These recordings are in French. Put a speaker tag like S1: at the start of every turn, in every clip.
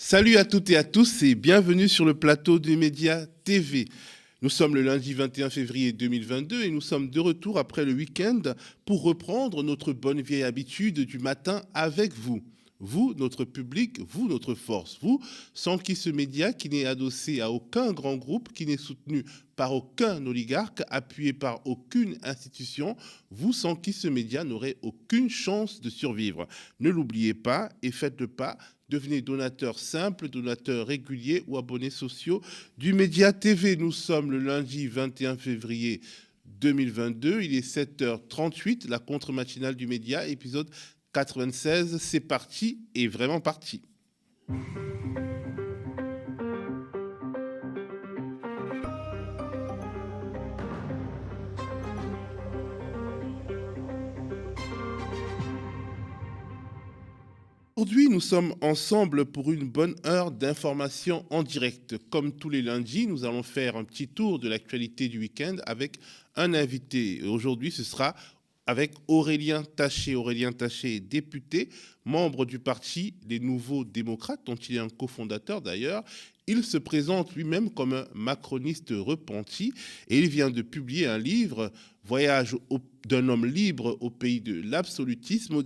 S1: Salut à toutes et à tous et bienvenue sur le plateau du Média TV. Nous sommes le lundi 21 février 2022 et nous sommes de retour après le week-end pour reprendre notre bonne vieille habitude du matin avec vous. Vous, notre public, vous, notre force, vous, sans qui ce média qui n'est adossé à aucun grand groupe, qui n'est soutenu par aucun oligarque, appuyé par aucune institution, vous, sans qui ce média n'aurait aucune chance de survivre. Ne l'oubliez pas et faites-le pas. Devenez donateur simple, donateur régulier ou abonnés sociaux du Média TV. Nous sommes le lundi 21 février 2022. Il est 7h38, la contre-matinale du Média, épisode 96, c'est parti et vraiment parti. Aujourd'hui, nous sommes ensemble pour une bonne heure d'information en direct. Comme tous les lundis, nous allons faire un petit tour de l'actualité du week-end avec un invité. Aujourd'hui, ce sera avec Aurélien Taché. Aurélien Taché député, membre du parti des Nouveaux Démocrates, dont il est un cofondateur d'ailleurs. Il se présente lui-même comme un macroniste repenti et il vient de publier un livre, Voyage d'un homme libre au pays de l'absolutisme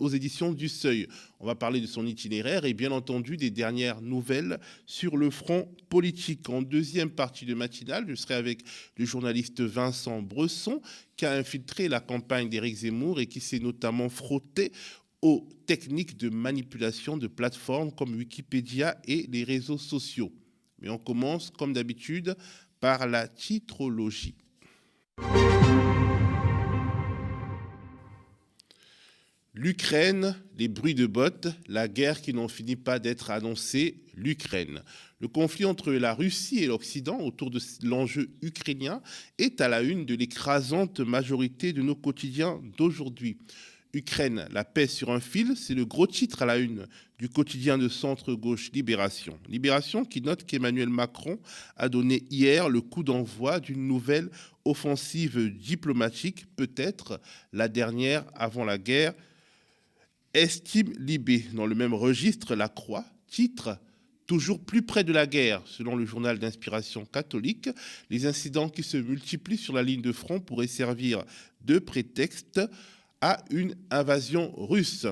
S1: aux éditions du Seuil. On va parler de son itinéraire et bien entendu des dernières nouvelles sur le front politique. En deuxième partie de matinale, je serai avec le journaliste Vincent Bresson qui a infiltré la campagne d'Éric Zemmour et qui s'est notamment frotté aux techniques de manipulation de plateformes comme Wikipédia et les réseaux sociaux. Mais on commence, comme d'habitude, par la titrologie. L'Ukraine, les bruits de bottes, la guerre qui n'en finit pas d'être annoncée, l'Ukraine. Le conflit entre la Russie et l'Occident autour de l'enjeu ukrainien est à la une de l'écrasante majorité de nos quotidiens d'aujourd'hui. Ukraine, la paix sur un fil, c'est le gros titre à la une du quotidien de centre-gauche Libération. Libération qui note qu'Emmanuel Macron a donné hier le coup d'envoi d'une nouvelle offensive diplomatique, peut-être la dernière avant la guerre. Estime Libé, dans le même registre, La Croix, titre Toujours plus près de la guerre, selon le journal d'inspiration catholique, les incidents qui se multiplient sur la ligne de front pourraient servir de prétexte à une invasion russe.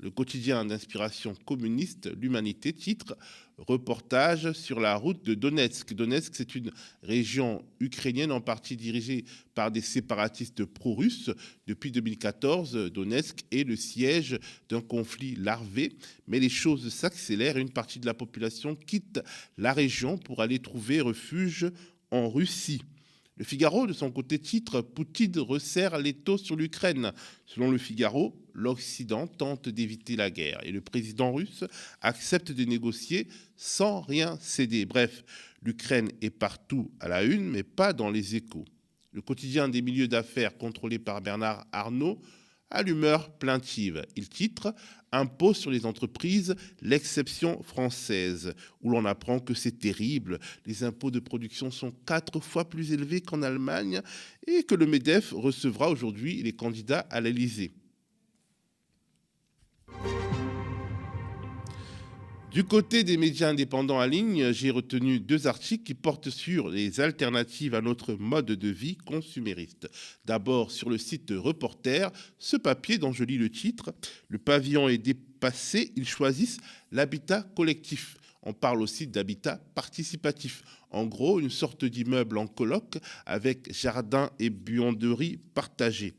S1: Le quotidien d'inspiration communiste, l'Humanité, titre Reportage sur la route de Donetsk. Donetsk, c'est une région ukrainienne en partie dirigée par des séparatistes pro-russes. Depuis 2014, Donetsk est le siège d'un conflit larvé, mais les choses s'accélèrent une partie de la population quitte la région pour aller trouver refuge en Russie. Le Figaro, de son côté, titre Poutine resserre l'étau sur l'Ukraine. Selon le Figaro, l'Occident tente d'éviter la guerre et le président russe accepte de négocier sans rien céder. Bref, l'Ukraine est partout à la une, mais pas dans les échos. Le quotidien des milieux d'affaires contrôlé par Bernard Arnault à l'humeur plaintive. Il titre Impôt sur les entreprises, l'exception française, où l'on apprend que c'est terrible. Les impôts de production sont quatre fois plus élevés qu'en Allemagne et que le MEDEF recevra aujourd'hui les candidats à l'Elysée. Du côté des médias indépendants en ligne, j'ai retenu deux articles qui portent sur les alternatives à notre mode de vie consumériste. D'abord, sur le site Reporter, ce papier dont je lis le titre, Le pavillon est dépassé, ils choisissent l'habitat collectif. On parle aussi d'habitat participatif. En gros, une sorte d'immeuble en coloc avec jardin et buanderie partagés.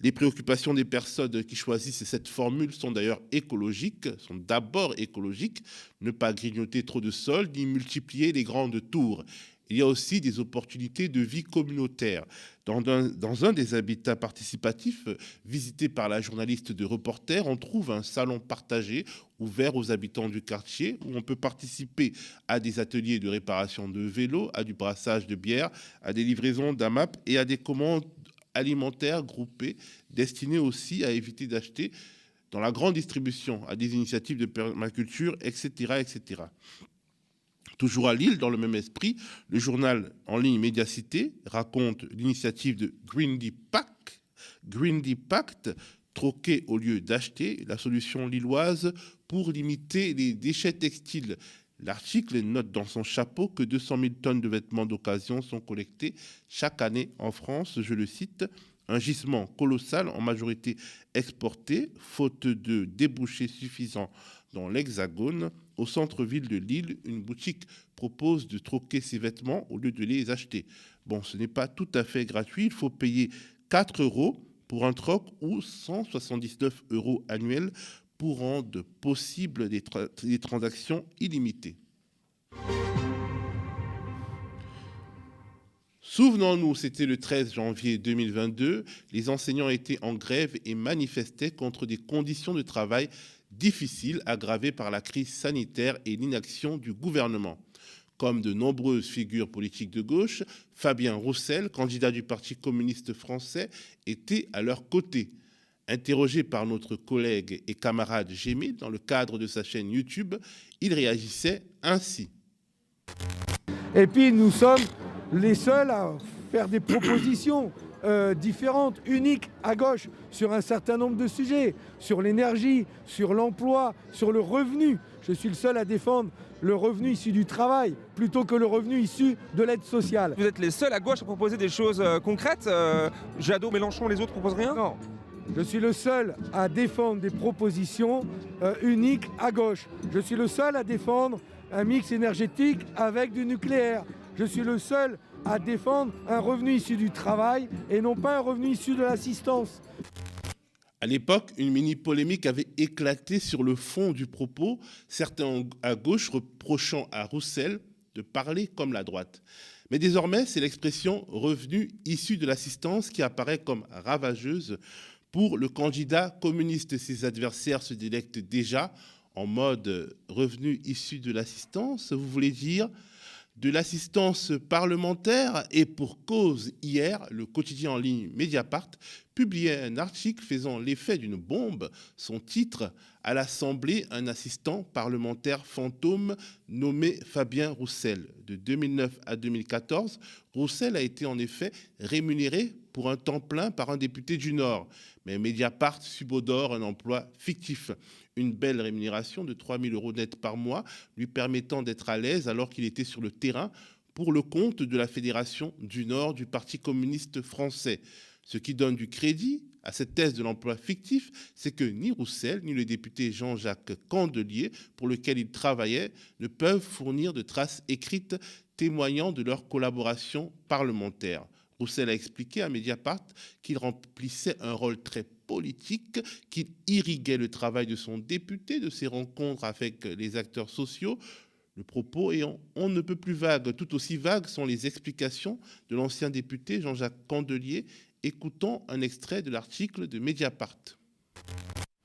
S1: Les préoccupations des personnes qui choisissent cette formule sont d'ailleurs écologiques, sont d'abord écologiques, ne pas grignoter trop de sol ni multiplier les grandes tours. Il y a aussi des opportunités de vie communautaire. Dans un, dans un, des habitats participatifs visités par la journaliste de reporter, on trouve un salon partagé ouvert aux habitants du quartier où on peut participer à des ateliers de réparation de vélos, à du brassage de bière, à des livraisons d'AMAP et à des commandes alimentaires groupés destinés aussi à éviter d'acheter dans la grande distribution à des initiatives de permaculture, etc., etc. Toujours à Lille, dans le même esprit, le journal en ligne Médiacité raconte l'initiative de Green Pact, Green Pact troquer au lieu d'acheter, la solution lilloise pour limiter les déchets textiles. L'article note dans son chapeau que 200 000 tonnes de vêtements d'occasion sont collectées chaque année en France. Je le cite, un gisement colossal en majorité exporté, faute de débouchés suffisants dans l'Hexagone. Au centre-ville de Lille, une boutique propose de troquer ses vêtements au lieu de les acheter. Bon, ce n'est pas tout à fait gratuit, il faut payer 4 euros pour un troc ou 179 euros annuels pour rendre possible des, des transactions illimitées. Souvenons-nous, c'était le 13 janvier 2022, les enseignants étaient en grève et manifestaient contre des conditions de travail difficiles aggravées par la crise sanitaire et l'inaction du gouvernement. Comme de nombreuses figures politiques de gauche, Fabien Roussel, candidat du Parti communiste français, était à leur côté. Interrogé par notre collègue et camarade Gémil dans le cadre de sa chaîne YouTube, il réagissait ainsi.
S2: Et puis nous sommes les seuls à faire des propositions euh, différentes, uniques à gauche sur un certain nombre de sujets, sur l'énergie, sur l'emploi, sur le revenu. Je suis le seul à défendre le revenu issu du travail plutôt que le revenu issu de l'aide sociale.
S3: Vous êtes les seuls à gauche à proposer des choses euh, concrètes euh, Jadot, Mélenchon, les autres proposent rien?
S2: Non, je suis le seul à défendre des propositions euh, uniques à gauche. Je suis le seul à défendre un mix énergétique avec du nucléaire. Je suis le seul à défendre un revenu issu du travail et non pas un revenu issu de l'assistance.
S1: À l'époque, une mini-polémique avait éclaté sur le fond du propos, certains à gauche reprochant à Roussel de parler comme la droite. Mais désormais, c'est l'expression revenu issu de l'assistance qui apparaît comme ravageuse pour le candidat communiste, ses adversaires se délectent déjà en mode revenu issu de l'assistance. Vous voulez dire de l'assistance parlementaire et pour cause hier, le quotidien en ligne Mediapart publiait un article faisant l'effet d'une bombe. Son titre À l'Assemblée, un assistant parlementaire fantôme nommé Fabien Roussel. De 2009 à 2014, Roussel a été en effet rémunéré pour un temps plein par un député du Nord. Mais Mediapart subodore un emploi fictif une belle rémunération de 3 000 euros net par mois, lui permettant d'être à l'aise alors qu'il était sur le terrain pour le compte de la Fédération du Nord du Parti communiste français. Ce qui donne du crédit à cette thèse de l'emploi fictif, c'est que ni Roussel ni le député Jean-Jacques Candelier, pour lequel il travaillait, ne peuvent fournir de traces écrites témoignant de leur collaboration parlementaire. Roussel a expliqué à Mediapart qu'il remplissait un rôle très politique, qu'il irriguait le travail de son député, de ses rencontres avec les acteurs sociaux. Le propos est on ne peut plus vague. Tout aussi vagues sont les explications de l'ancien député Jean-Jacques Candelier. Écoutons un extrait de l'article de Mediapart.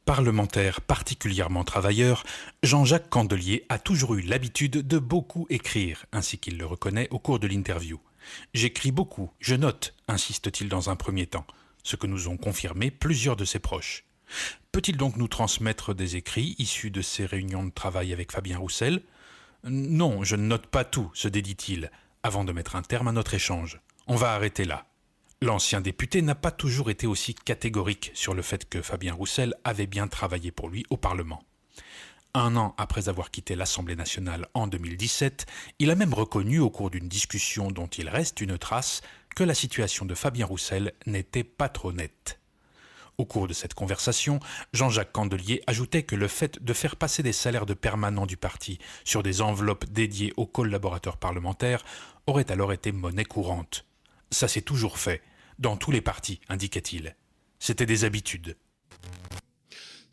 S4: Parlementaire particulièrement travailleur, Jean-Jacques Candelier a toujours eu l'habitude de beaucoup écrire, ainsi qu'il le reconnaît au cours de l'interview. J'écris beaucoup, je note, insiste-t-il dans un premier temps, ce que nous ont confirmé plusieurs de ses proches. Peut-il donc nous transmettre des écrits issus de ses réunions de travail avec Fabien Roussel? Non, je ne note pas tout, se dédit-il, avant de mettre un terme à notre échange. On va arrêter là. L'ancien député n'a pas toujours été aussi catégorique sur le fait que Fabien Roussel avait bien travaillé pour lui au Parlement. Un an après avoir quitté l'Assemblée nationale en 2017, il a même reconnu au cours d'une discussion dont il reste une trace que la situation de Fabien Roussel n'était pas trop nette. Au cours de cette conversation, Jean-Jacques Candelier ajoutait que le fait de faire passer des salaires de permanents du parti sur des enveloppes dédiées aux collaborateurs parlementaires aurait alors été monnaie courante. Ça s'est toujours fait, dans tous les partis, indiquait-il. C'était des habitudes.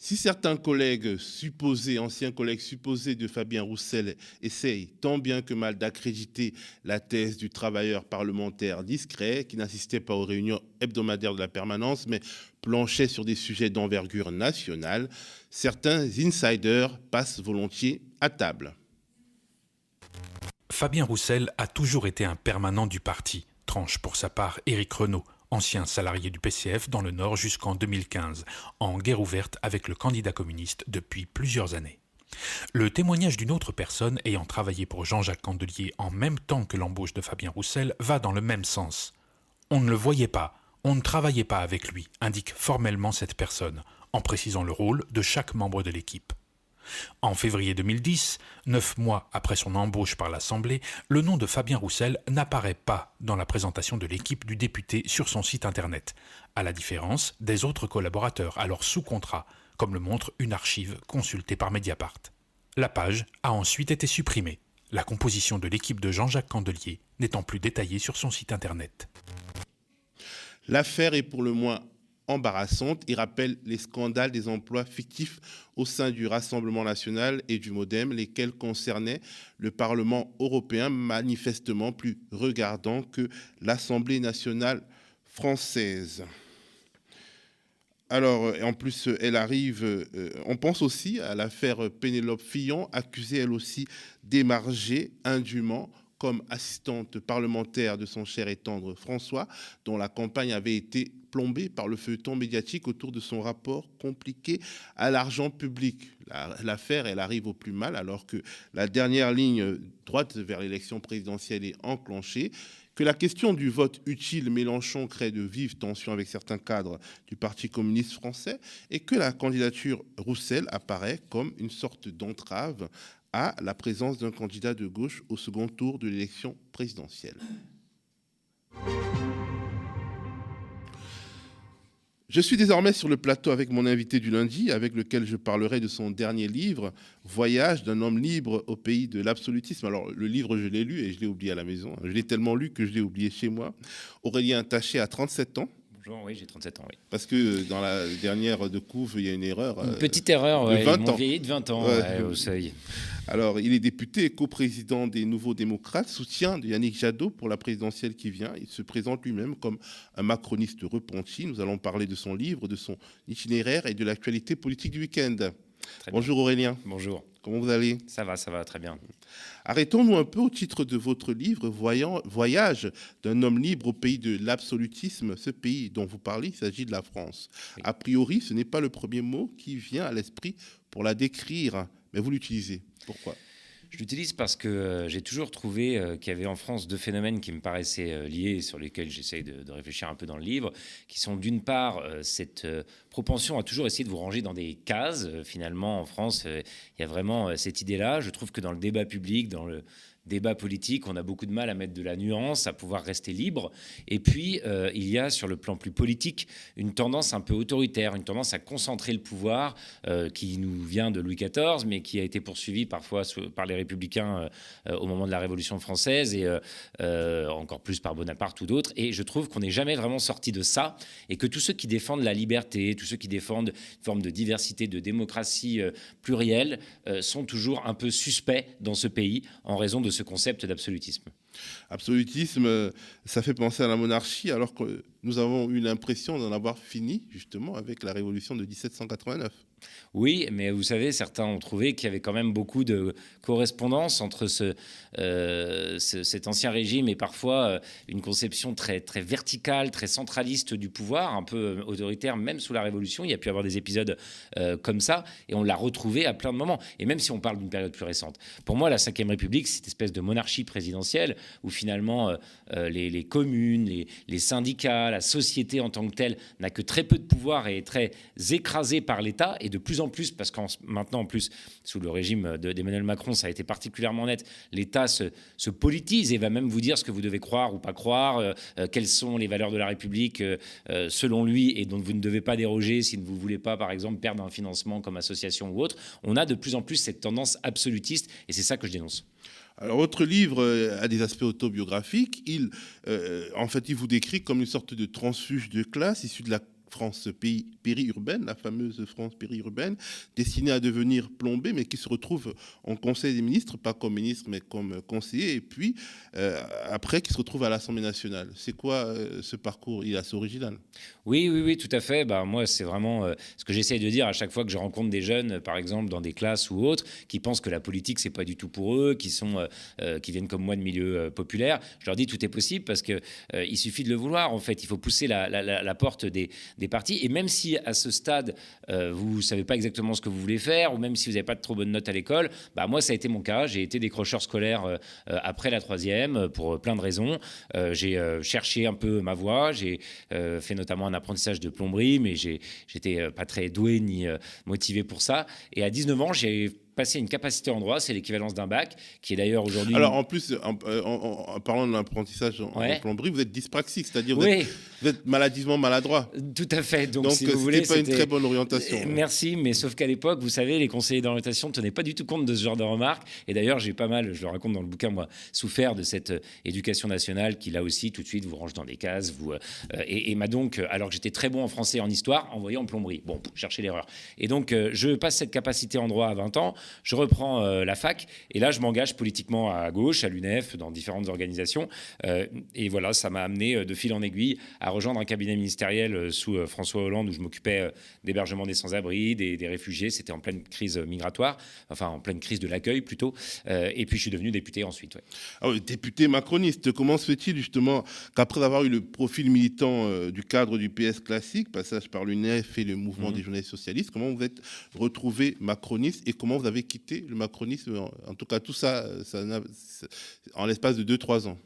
S1: Si certains collègues supposés, anciens collègues supposés de Fabien Roussel essayent tant bien que mal d'accréditer la thèse du travailleur parlementaire discret qui n'assistait pas aux réunions hebdomadaires de la permanence mais planchait sur des sujets d'envergure nationale, certains insiders passent volontiers à table.
S4: Fabien Roussel a toujours été un permanent du parti, tranche pour sa part Éric Renault, ancien salarié du PCF dans le Nord jusqu'en 2015, en guerre ouverte avec le candidat communiste depuis plusieurs années. Le témoignage d'une autre personne ayant travaillé pour Jean-Jacques Candelier en même temps que l'embauche de Fabien Roussel va dans le même sens. On ne le voyait pas, on ne travaillait pas avec lui, indique formellement cette personne. en précisant le rôle de chaque membre de l'équipe. En février 2010, neuf mois après son embauche par l'Assemblée, le nom de Fabien Roussel n'apparaît pas dans la présentation de l'équipe du député sur son site internet, à la différence des autres collaborateurs alors sous contrat, comme le montre une archive consultée par Mediapart. La page a ensuite été supprimée, la composition de l'équipe de Jean-Jacques Candelier n'étant plus détaillée sur son site internet.
S1: L'affaire est pour le moins embarrassante et rappelle les scandales des emplois fictifs au sein du Rassemblement national et du Modem, lesquels concernaient le Parlement européen, manifestement plus regardant que l'Assemblée nationale française. Alors, en plus, elle arrive, euh, on pense aussi à l'affaire Pénélope Fillon, accusée elle aussi d'émarger indûment comme assistante parlementaire de son cher et tendre François, dont la campagne avait été plombée par le feuilleton médiatique autour de son rapport compliqué à l'argent public. L'affaire, elle arrive au plus mal alors que la dernière ligne droite vers l'élection présidentielle est enclenchée que la question du vote utile Mélenchon crée de vives tensions avec certains cadres du Parti communiste français et que la candidature Roussel apparaît comme une sorte d'entrave à la présence d'un candidat de gauche au second tour de l'élection présidentielle. Je suis désormais sur le plateau avec mon invité du lundi, avec lequel je parlerai de son dernier livre, Voyage d'un homme libre au pays de l'absolutisme. Alors, le livre, je l'ai lu et je l'ai oublié à la maison. Je l'ai tellement lu que je l'ai oublié chez moi. Aurélien Taché a 37 ans
S5: oui, j'ai 37 ans, oui.
S1: Parce que dans la dernière de couve, il y a une erreur.
S5: Une euh, petite erreur,
S1: de 20 ans.
S5: vieilli de 20 ans, au seuil.
S1: Alors, il est député et coprésident des Nouveaux Démocrates, soutien de Yannick Jadot pour la présidentielle qui vient. Il se présente lui-même comme un macroniste repenti. Nous allons parler de son livre, de son itinéraire et de l'actualité politique du week-end. Bonjour Aurélien.
S5: Bonjour.
S1: Comment vous allez
S5: Ça va, ça va très bien.
S1: Arrêtons-nous un peu au titre de votre livre, Voyant, Voyage d'un homme libre au pays de l'absolutisme. Ce pays dont vous parlez, il s'agit de la France. A priori, ce n'est pas le premier mot qui vient à l'esprit pour la décrire, mais vous l'utilisez. Pourquoi?
S5: Je l'utilise parce que euh, j'ai toujours trouvé euh, qu'il y avait en France deux phénomènes qui me paraissaient euh, liés, sur lesquels j'essaye de, réfléchir un peu dans le livre, qui sont d'une part cette propension à toujours essayer de vous ranger dans des cases. Finalement, en France, il y a vraiment cette idée-là. Je trouve que dans le débat public, dans le débat politique, on a beaucoup de mal à mettre de la nuance, à pouvoir rester libre. Et puis, euh, il y a sur le plan plus politique une tendance un peu autoritaire, une tendance à concentrer le pouvoir euh, qui nous vient de Louis XIV, mais qui a été poursuivi parfois par les républicains euh, au moment de la Révolution française et encore plus par Bonaparte ou d'autres. Et je trouve qu'on n'est jamais vraiment sorti de ça et que tous ceux qui défendent la liberté, tous ceux qui défendent une forme de diversité, de démocratie plurielle, sont toujours un peu suspects dans ce pays en raison de ce concept d'absolutisme.
S1: Absolutisme, ça fait penser à la monarchie, alors que nous avons eu l'impression d'en avoir fini justement avec la révolution de 1789.
S5: Oui, mais vous savez, certains ont trouvé qu'il y avait quand même beaucoup de correspondance entre euh, ce, cet ancien régime et parfois euh, une conception très, très verticale, très centraliste du pouvoir, un peu autoritaire, même sous la Révolution. Il y a pu avoir des épisodes euh, comme ça, et on l'a retrouvé à plein de moments. Et même si on parle d'une période plus récente. Pour moi, la Ve République, c'est cette espèce de monarchie présidentielle où finalement les, communes, les, syndicats, la société en tant que telle n'a que très peu de pouvoir et est très écrasée par l'État de plus en plus, parce que maintenant en plus, sous le régime d'Emmanuel Macron, ça a été particulièrement net, l'État se, politise et va même vous dire ce que vous devez croire ou pas croire, euh, euh, quelles sont les valeurs de la République euh, selon lui et dont vous ne devez pas déroger si vous ne voulez pas, par exemple, perdre un financement comme association ou autre. On a de plus en plus cette tendance absolutiste et c'est ça que je dénonce.
S1: Alors, votre livre a des aspects autobiographiques. Il, en fait, il vous décrit comme une sorte de transfuge de classe issu de la France périurbaine, la fameuse France périurbaine, destinée à devenir plombée, mais qui se retrouve en Conseil des ministres, pas comme ministre, mais comme conseiller, et puis euh, après qui se retrouve à l'Assemblée nationale. C'est quoi euh, ce parcours? Il est assez original.
S5: Oui, oui, oui, tout à fait. Bah, moi, c'est vraiment euh, ce que j'essaie de dire à chaque fois que je rencontre des jeunes, par exemple, dans des classes ou autres, qui pensent que la politique, c'est pas du tout pour eux, qui, sont, qui viennent comme moi de milieux populaires. Je leur dis tout est possible parce qu'il il suffit de le vouloir, en fait. Il faut pousser la porte des des partis. Et même si à ce stade, vous ne savez pas exactement ce que vous voulez faire, ou même si vous n'avez pas de trop bonnes notes à l'école, bah, moi, ça a été mon cas. J'ai été décrocheur scolaire après la troisième pour plein de raisons. j'ai cherché un peu ma voie. J'ai fait notamment un apprentissage de plomberie, mais j'étais pas très doué ni motivé pour ça. Et à 19 ans, j'ai passer une capacité en droit, c'est l'équivalence d'un bac, qui est d'ailleurs aujourd'hui.
S1: Alors en plus, en, parlant de l'apprentissage en, plomberie, vous êtes dyspraxique, c'est-à-dire vous, êtes, maladivement maladroit.
S5: Tout à fait.
S1: Donc, si vous voulez, pas une très bonne orientation.
S5: Merci, mais sauf qu'à l'époque, vous savez, les conseillers d'orientation ne tenaient pas du tout compte de ce genre de remarques. Et d'ailleurs, j'ai pas mal, je le raconte dans le bouquin, moi, souffert de cette euh, éducation nationale qui, là aussi, tout de suite, vous range dans des cases. Vous, euh, et, m'a donc, alors que j'étais très bon en français et en histoire, envoyé en plomberie. Bon, chercher l'erreur. Et donc, euh, je passe cette capacité en droit à 20 ans je reprends euh, la fac et là, je m'engage politiquement à gauche, à l'UNEF, dans différentes organisations. Euh, et voilà, ça m'a amené euh, de fil en aiguille à rejoindre un cabinet ministériel sous François Hollande où je m'occupais d'hébergement des sans-abri, des, réfugiés. C'était en pleine crise migratoire, enfin en pleine crise de l'accueil plutôt. et puis, je suis devenu député ensuite. Ouais.
S1: Ah député macroniste, comment se fait-il justement qu'après avoir eu le profil militant du cadre du PS classique, passage par l'UNEF et le mouvement mmh. des journalistes socialistes, comment vous êtes retrouvé macroniste et comment vous avez quitté le macronisme, en tout cas tout ça, ça en l'espace de 2-3 ans.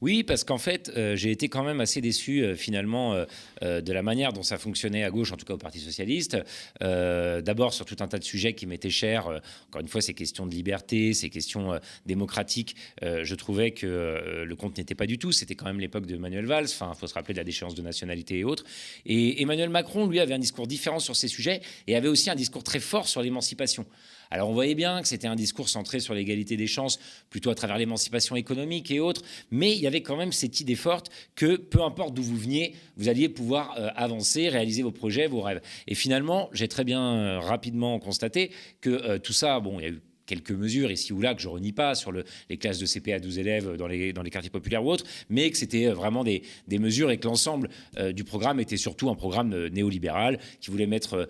S5: Oui, parce qu'en fait, euh, j'ai été quand même assez déçu euh, finalement euh, de la manière dont ça fonctionnait à gauche, en tout cas au Parti socialiste. D'abord sur tout un tas de sujets qui m'étaient chers. encore une fois, ces questions de liberté, ces questions démocratiques. je trouvais que le compte n'était pas du tout. C'était quand même l'époque de Manuel Valls. Enfin, il faut se rappeler de la déchéance de nationalité et autres. Et Emmanuel Macron, lui, avait un discours différent sur ces sujets et avait aussi un discours très fort sur l'émancipation. Alors on voyait bien que c'était un discours centré sur l'égalité des chances, plutôt à travers l'émancipation économique et autres, mais il y avait quand même cette idée forte que peu importe d'où vous veniez, vous alliez pouvoir euh, avancer, réaliser vos projets, vos rêves. Et finalement, j'ai très bien euh, rapidement constaté que euh, tout ça, bon, il y a eu quelques mesures ici ou là que je renie pas sur le, les classes de CP à 12 élèves dans les, quartiers populaires ou autres, mais que c'était euh, vraiment des, mesures et que l'ensemble euh, du programme était surtout un programme euh, néolibéral qui voulait mettre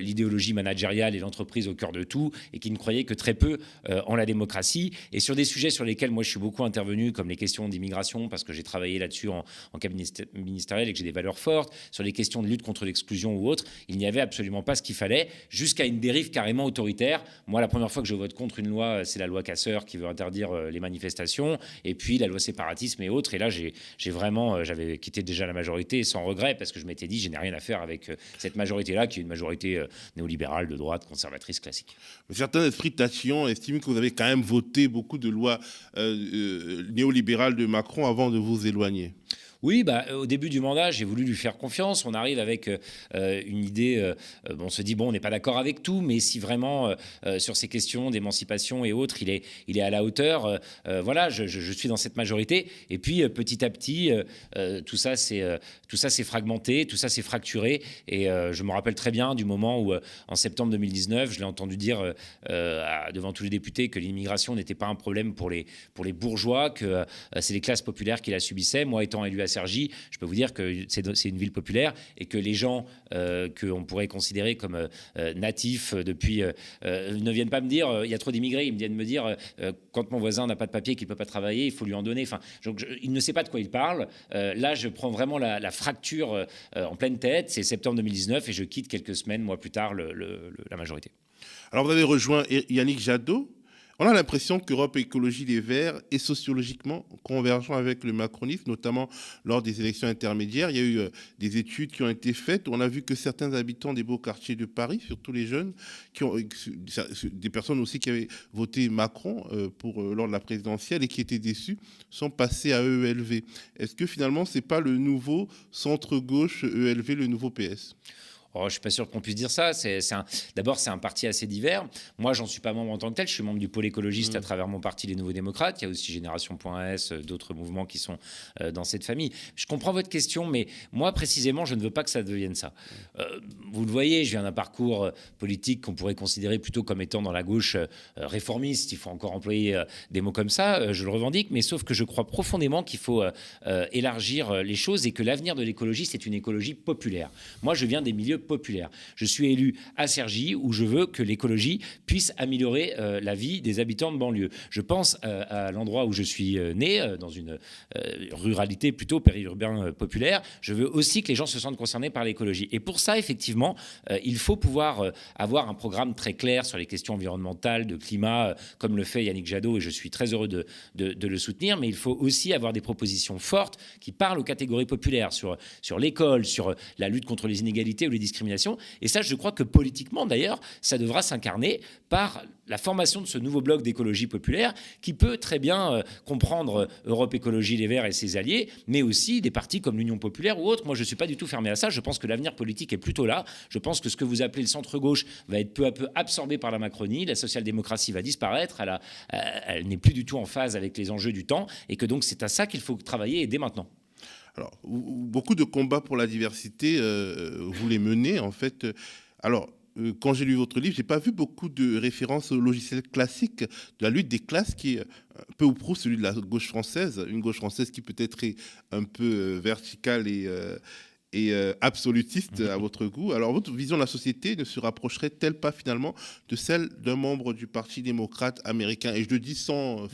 S5: l'idéologie managériale et l'entreprise au cœur de tout et qui ne croyait que très peu en la démocratie. Et sur des sujets sur lesquels moi je suis beaucoup intervenu, comme les questions d'immigration, parce que j'ai travaillé là-dessus en cabinet ministériel et que j'ai des valeurs fortes, sur les questions de lutte contre l'exclusion ou autres, il n'y avait absolument pas ce qu'il fallait, jusqu'à une dérive carrément autoritaire. Moi, la première fois que je vote contre une loi, c'est la loi Casseur qui veut interdire euh, les manifestations, et puis la loi séparatisme et autres. Et là, j'ai vraiment, euh, j'avais quitté déjà la majorité sans regret parce que je m'étais dit, je n'ai rien à faire avec euh, cette majorité-là, qui est une majorité néolibérale de droite, conservatrice classique.
S1: Certains esprits de estiment que vous avez quand même voté beaucoup de lois néolibérales de Macron avant de vous éloigner.
S5: Oui, bah, au début du mandat, j'ai voulu lui faire confiance. On arrive avec euh, une idée, euh, on se dit, bon, on n'est pas d'accord avec tout, mais si vraiment, euh, sur ces questions d'émancipation et autres, il est, il est à la hauteur, voilà, je, je, suis dans cette majorité. Et puis, petit à petit, tout ça s'est fragmenté, tout ça s'est fracturé. Et je me rappelle très bien du moment où, en septembre 2019, je l'ai entendu dire devant tous les députés que l'immigration n'était pas un problème pour les, pour les bourgeois, que c'est les classes populaires qui la subissaient. Moi, étant élu à Sergi, je peux vous dire que c'est une ville populaire et que les gens euh, qu'on pourrait considérer comme euh, euh, natifs depuis ne viennent pas me dire il y a trop d'immigrés, ils viennent me dire quand mon voisin n'a pas de papier, qu'il ne peut pas travailler, il faut lui en donner. Enfin, il ne sait pas de quoi il parle. là, je prends vraiment la, fracture en pleine tête. C'est septembre 2019 et je quitte quelques semaines, mois plus tard, la majorité.
S1: Alors, vous avez rejoint Yannick Jadot. On a l'impression qu'Europe Écologie Les Verts est sociologiquement convergent avec le macronisme, notamment lors des élections intermédiaires. Il y a eu euh, des études qui ont été faites. On a vu que certains habitants des beaux quartiers de Paris, surtout les jeunes, ont, des personnes aussi qui avaient voté Macron euh, euh, lors de la présidentielle et qui étaient déçus, sont passés à EELV. Est-ce que finalement, ce n'est pas le nouveau centre-gauche EELV, le nouveau PS
S5: Oh, je ne suis pas sûr qu'on puisse dire ça. D'abord, c'est un parti assez divers. Moi, j'en suis pas membre en tant que tel. Je suis membre du pôle écologiste mmh. à travers mon parti, les Nouveaux Démocrates. Il y a aussi Génération.s, euh, d'autres mouvements qui sont euh, dans cette famille. Je comprends votre question, mais moi, précisément, je ne veux pas que ça devienne ça. Euh, vous le voyez, je viens d'un parcours politique qu'on pourrait considérer plutôt comme étant dans la gauche réformiste. Il faut encore employer des mots comme ça. je le revendique, mais sauf que je crois profondément qu'il faut élargir les choses et que l'avenir de l'écologie, c'est une écologie populaire. Moi, je viens des milieux populaire. Je suis élu à Cergy où je veux que l'écologie puisse améliorer euh, la vie des habitants de banlieue. Je pense euh, à l'endroit où je suis euh, né, dans une ruralité plutôt périurbain populaire. Je veux aussi que les gens se sentent concernés par l'écologie. Et pour ça, effectivement, il faut pouvoir avoir un programme très clair sur les questions environnementales, de climat, comme le fait Yannick Jadot, et je suis très heureux de, le soutenir. Mais il faut aussi avoir des propositions fortes qui parlent aux catégories populaires sur, sur l'école, sur la lutte contre les inégalités ou les discriminations. Et ça, je crois que politiquement, d'ailleurs, ça devra s'incarner par la formation de ce nouveau bloc d'écologie populaire qui peut très bien euh, comprendre euh, Europe Écologie Les Verts et ses alliés, mais aussi des partis comme l'Union Populaire ou autres. Moi, je ne suis pas du tout fermé à ça. Je pense que l'avenir politique est plutôt là. Je pense que ce que vous appelez le centre-gauche va être peu à peu absorbé par la Macronie. La social-démocratie va disparaître. Elle, euh, n'est plus du tout en phase avec les enjeux du temps et que donc c'est à ça qu'il faut travailler dès maintenant.
S1: Alors, beaucoup de combats pour la diversité, vous les menez en fait. Alors, euh, quand j'ai lu votre livre, j'ai pas vu beaucoup de références au logiciel classique de la lutte des classes, qui est peu ou prou celui de la gauche française, une gauche française qui peut-être est un peu euh, verticale et, euh, et euh, absolutiste à votre goût. Alors, votre vision de la société ne se rapprocherait-elle pas finalement de celle d'un membre du Parti démocrate américain? Et je le dis sans,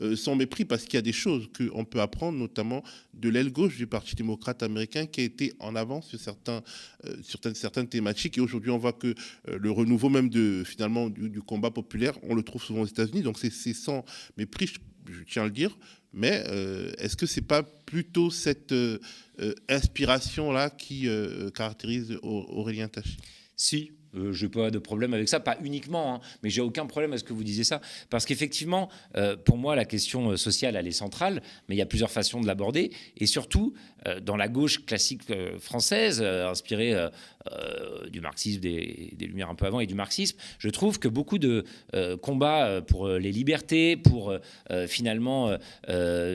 S1: euh, sans mépris parce qu'il y a des choses qu'on peut apprendre, notamment de l'aile gauche du Parti démocrate américain qui a été en avance sur, certains, euh, certaines, certaines thématiques. Et aujourd'hui, on voit que le renouveau même de, finalement, du, combat populaire, on le trouve souvent aux États-Unis. Donc, c'est sans mépris, je tiens à le dire. Mais euh, est-ce que c'est pas plutôt cette euh, euh, inspiration-là qui caractérise Aurélien Taché?
S5: Si, euh, je n'ai pas de problème avec ça, pas uniquement, hein, mais j'ai aucun problème à ce que vous disiez ça. Parce qu'effectivement, euh, pour moi, la question euh, sociale, elle est centrale, mais il y a plusieurs façons de l'aborder. Et surtout, dans la gauche classique française, inspirée du marxisme, des, Lumières un peu avant et du marxisme, je trouve que beaucoup de combats pour les libertés, pour finalement,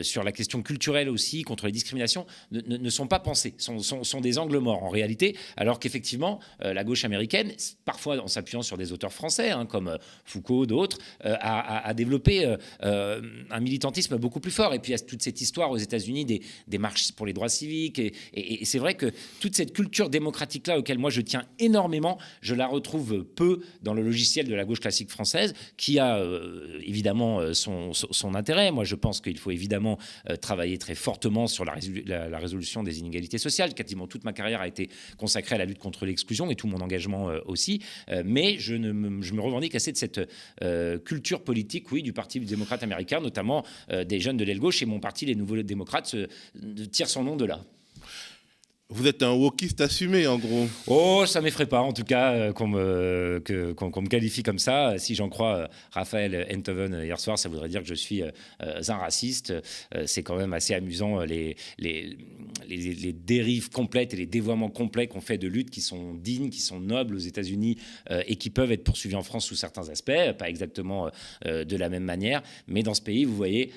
S5: sur la question culturelle aussi, contre les discriminations, ne, sont pas pensés, sont, sont, des angles morts en réalité, alors qu'effectivement, la gauche américaine, parfois en s'appuyant sur des auteurs français, hein, comme euh, Foucault, d'autres, euh, a, développé euh, un militantisme beaucoup plus fort. Et puis il y a toute cette histoire aux États-Unis des, des, marches pour les droits civiques. Et, c'est vrai que toute cette culture démocratique-là, auquel moi je tiens énormément, je la retrouve peu dans le logiciel de la gauche classique française, qui a évidemment son, son, intérêt. Moi, je pense qu'il faut évidemment travailler très fortement sur la, la, résolution des inégalités sociales. Quasiment toute ma carrière a été consacrée à la lutte contre l'exclusion et tout mon engagement aussi. Euh, mais je, je me revendique assez de cette euh, culture politique, oui, du Parti démocrate américain, notamment euh, des jeunes de l'aile gauche. Et mon parti, les Nouveaux démocrates, tire son nom de là.
S1: Vous êtes un wokiste assumé, en gros.
S5: Oh, ça m'effraie pas, en tout cas, euh, qu'on me, me, qualifie comme ça. Si j'en crois euh, Raphaël Enthoven hier soir, ça voudrait dire que je suis euh, un raciste. C'est quand même assez amusant, les, les, les, dérives complètes et les dévoiements complets qu'on fait de luttes qui sont dignes, qui sont nobles aux États-Unis et qui peuvent être poursuivies en France sous certains aspects, pas exactement de la même manière. Mais dans ce pays, vous voyez,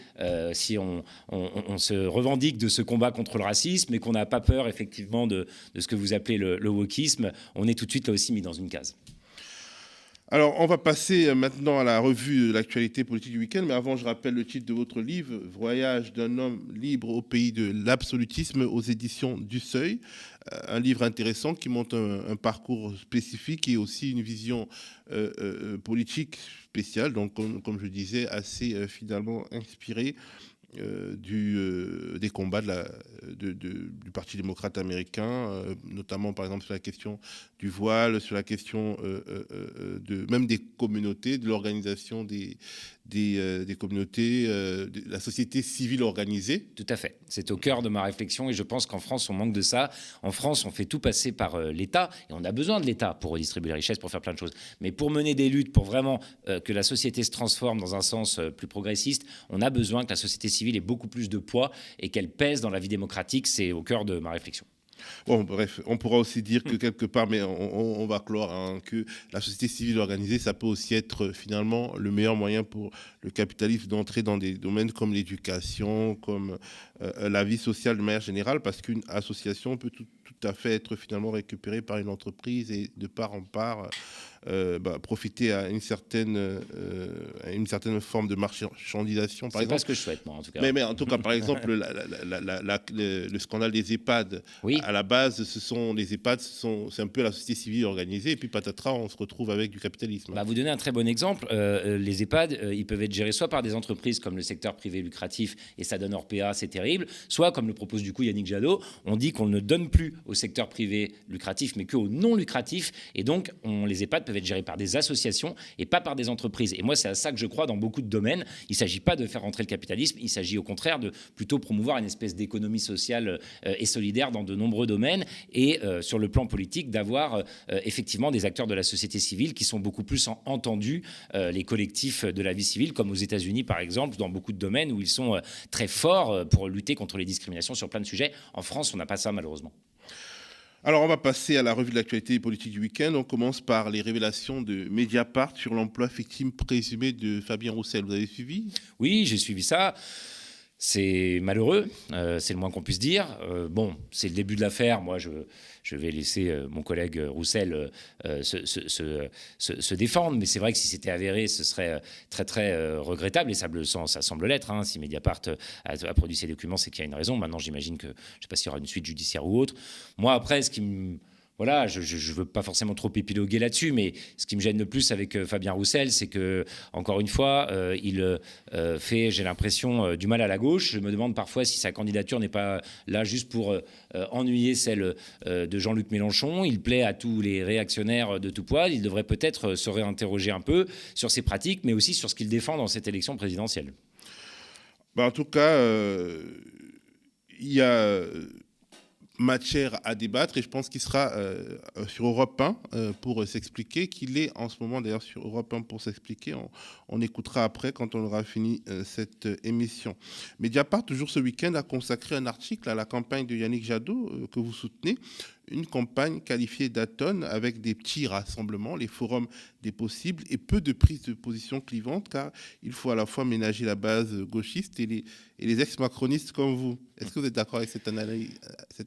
S5: si on se revendique de ce combat contre le racisme et qu'on n'a pas peur, effectivement, de, ce que vous appelez le, wokisme, on est tout de suite là aussi mis dans une case.
S1: Alors, on va passer maintenant à la revue de l'actualité politique du week-end, mais avant, je rappelle le titre de votre livre, Voyage d'un homme libre au pays de l'absolutisme aux éditions du Seuil. Euh, un livre intéressant qui montre un, parcours spécifique et aussi une vision euh, euh, politique spéciale, donc comme, je disais, assez finalement inspirée euh, du, euh, des combats de du Parti démocrate américain, euh, notamment par exemple sur la question du voile, sur la question de, même des communautés, de l'organisation des, des, des communautés, de la société civile organisée.
S5: Tout à fait. C'est au cœur de ma réflexion et je pense qu'en France, on manque de ça. En France, on fait tout passer par l'État et on a besoin de l'État pour redistribuer les richesses, pour faire plein de choses. Mais pour mener des luttes, pour vraiment que la société se transforme dans un sens plus progressiste, on a besoin que la société civile ait beaucoup plus de poids et qu'elle pèse dans la vie démocratique. C'est au cœur de ma réflexion.
S1: Bon, bref, on pourra aussi dire que quelque part, mais on, va clore, hein, que la société civile organisée, ça peut aussi être finalement le meilleur moyen pour le capitalisme d'entrer dans des domaines comme l'éducation, comme la vie sociale de manière générale, parce qu'une association peut tout, tout, à fait être finalement récupérée par une entreprise et de part en part euh, bah, profiter à une certaine, euh, une certaine forme de marchandisation.
S5: C'est pas ce que je souhaite, moi, en tout cas.
S1: Mais, mais en tout cas, par exemple, le, scandale des EHPAD, oui. à la base, ce sont les EHPAD, c'est un peu la société civile organisée, et puis patatras, on se retrouve avec du capitalisme.
S5: Bah, vous donnez un très bon exemple. Euh, les EHPAD, ils peuvent être gérés soit par des entreprises comme le secteur privé lucratif, et ça donne PA, c'est soit, comme le propose du coup Yannick Jadot, on dit qu'on ne donne plus au secteur privé lucratif, mais qu'au non lucratif, et donc on, les EHPAD peuvent être géré par des associations et pas par des entreprises. Et moi, c'est à ça que je crois dans beaucoup de domaines. Il ne s'agit pas de faire rentrer le capitalisme, il s'agit au contraire de plutôt promouvoir une espèce d'économie sociale euh, et solidaire dans de nombreux domaines et euh, sur le plan politique d'avoir euh, effectivement des acteurs de la société civile qui sont beaucoup plus entendus, les collectifs de la vie civile, comme aux États-Unis par exemple, dans beaucoup de domaines où ils sont très forts pour lutter contre les discriminations sur plein de sujets. En France, on n'a pas ça malheureusement.
S1: Alors, on va passer à la revue de l'actualité politique du week-end. On commence par les révélations de Mediapart sur l'emploi fictime présumé de Fabien Roussel. Vous avez suivi?
S5: Oui, j'ai suivi ça. C'est malheureux, euh, c'est le moins qu'on puisse dire. Euh, bon, c'est le début de l'affaire. Moi, je, vais laisser euh, mon collègue Roussel se, défendre. Mais c'est vrai que si c'était avéré, ce serait très, très regrettable. Et ça, ça semble l'être. Hein. Si Mediapart a, a, produit ces documents, c'est qu'il y a une raison. Maintenant, j'imagine que, je ne sais pas s'il y aura une suite judiciaire ou autre. Moi, après, ce qui me voilà, je ne veux pas forcément trop épiloguer là-dessus, mais ce qui me gêne le plus avec euh, Fabien Roussel, c'est que, encore une fois, euh, il euh, fait, j'ai l'impression, du mal à la gauche. Je me demande parfois si sa candidature n'est pas là juste pour ennuyer celle de Jean-Luc Mélenchon. Il plaît à tous les réactionnaires de tout poil. Il devrait peut-être se réinterroger un peu sur ses pratiques, mais aussi sur ce qu'il défend dans cette élection présidentielle.
S1: Bah, en tout cas, il y a matière à débattre et je pense qu'il sera euh, euh, sur Europe 1 euh, pour s'expliquer, qu'il est en ce moment d'ailleurs sur Europe 1 pour s'expliquer. On, écoutera après quand on aura fini cette émission. Mediapart, toujours ce week-end, a consacré un article à la campagne de Yannick Jadot que vous soutenez une campagne qualifiée d'atone avec des petits rassemblements, les forums des possibles et peu de prises de position clivantes car il faut à la fois ménager la base gauchiste et les, ex-macronistes comme vous. Est-ce que vous êtes d'accord avec cette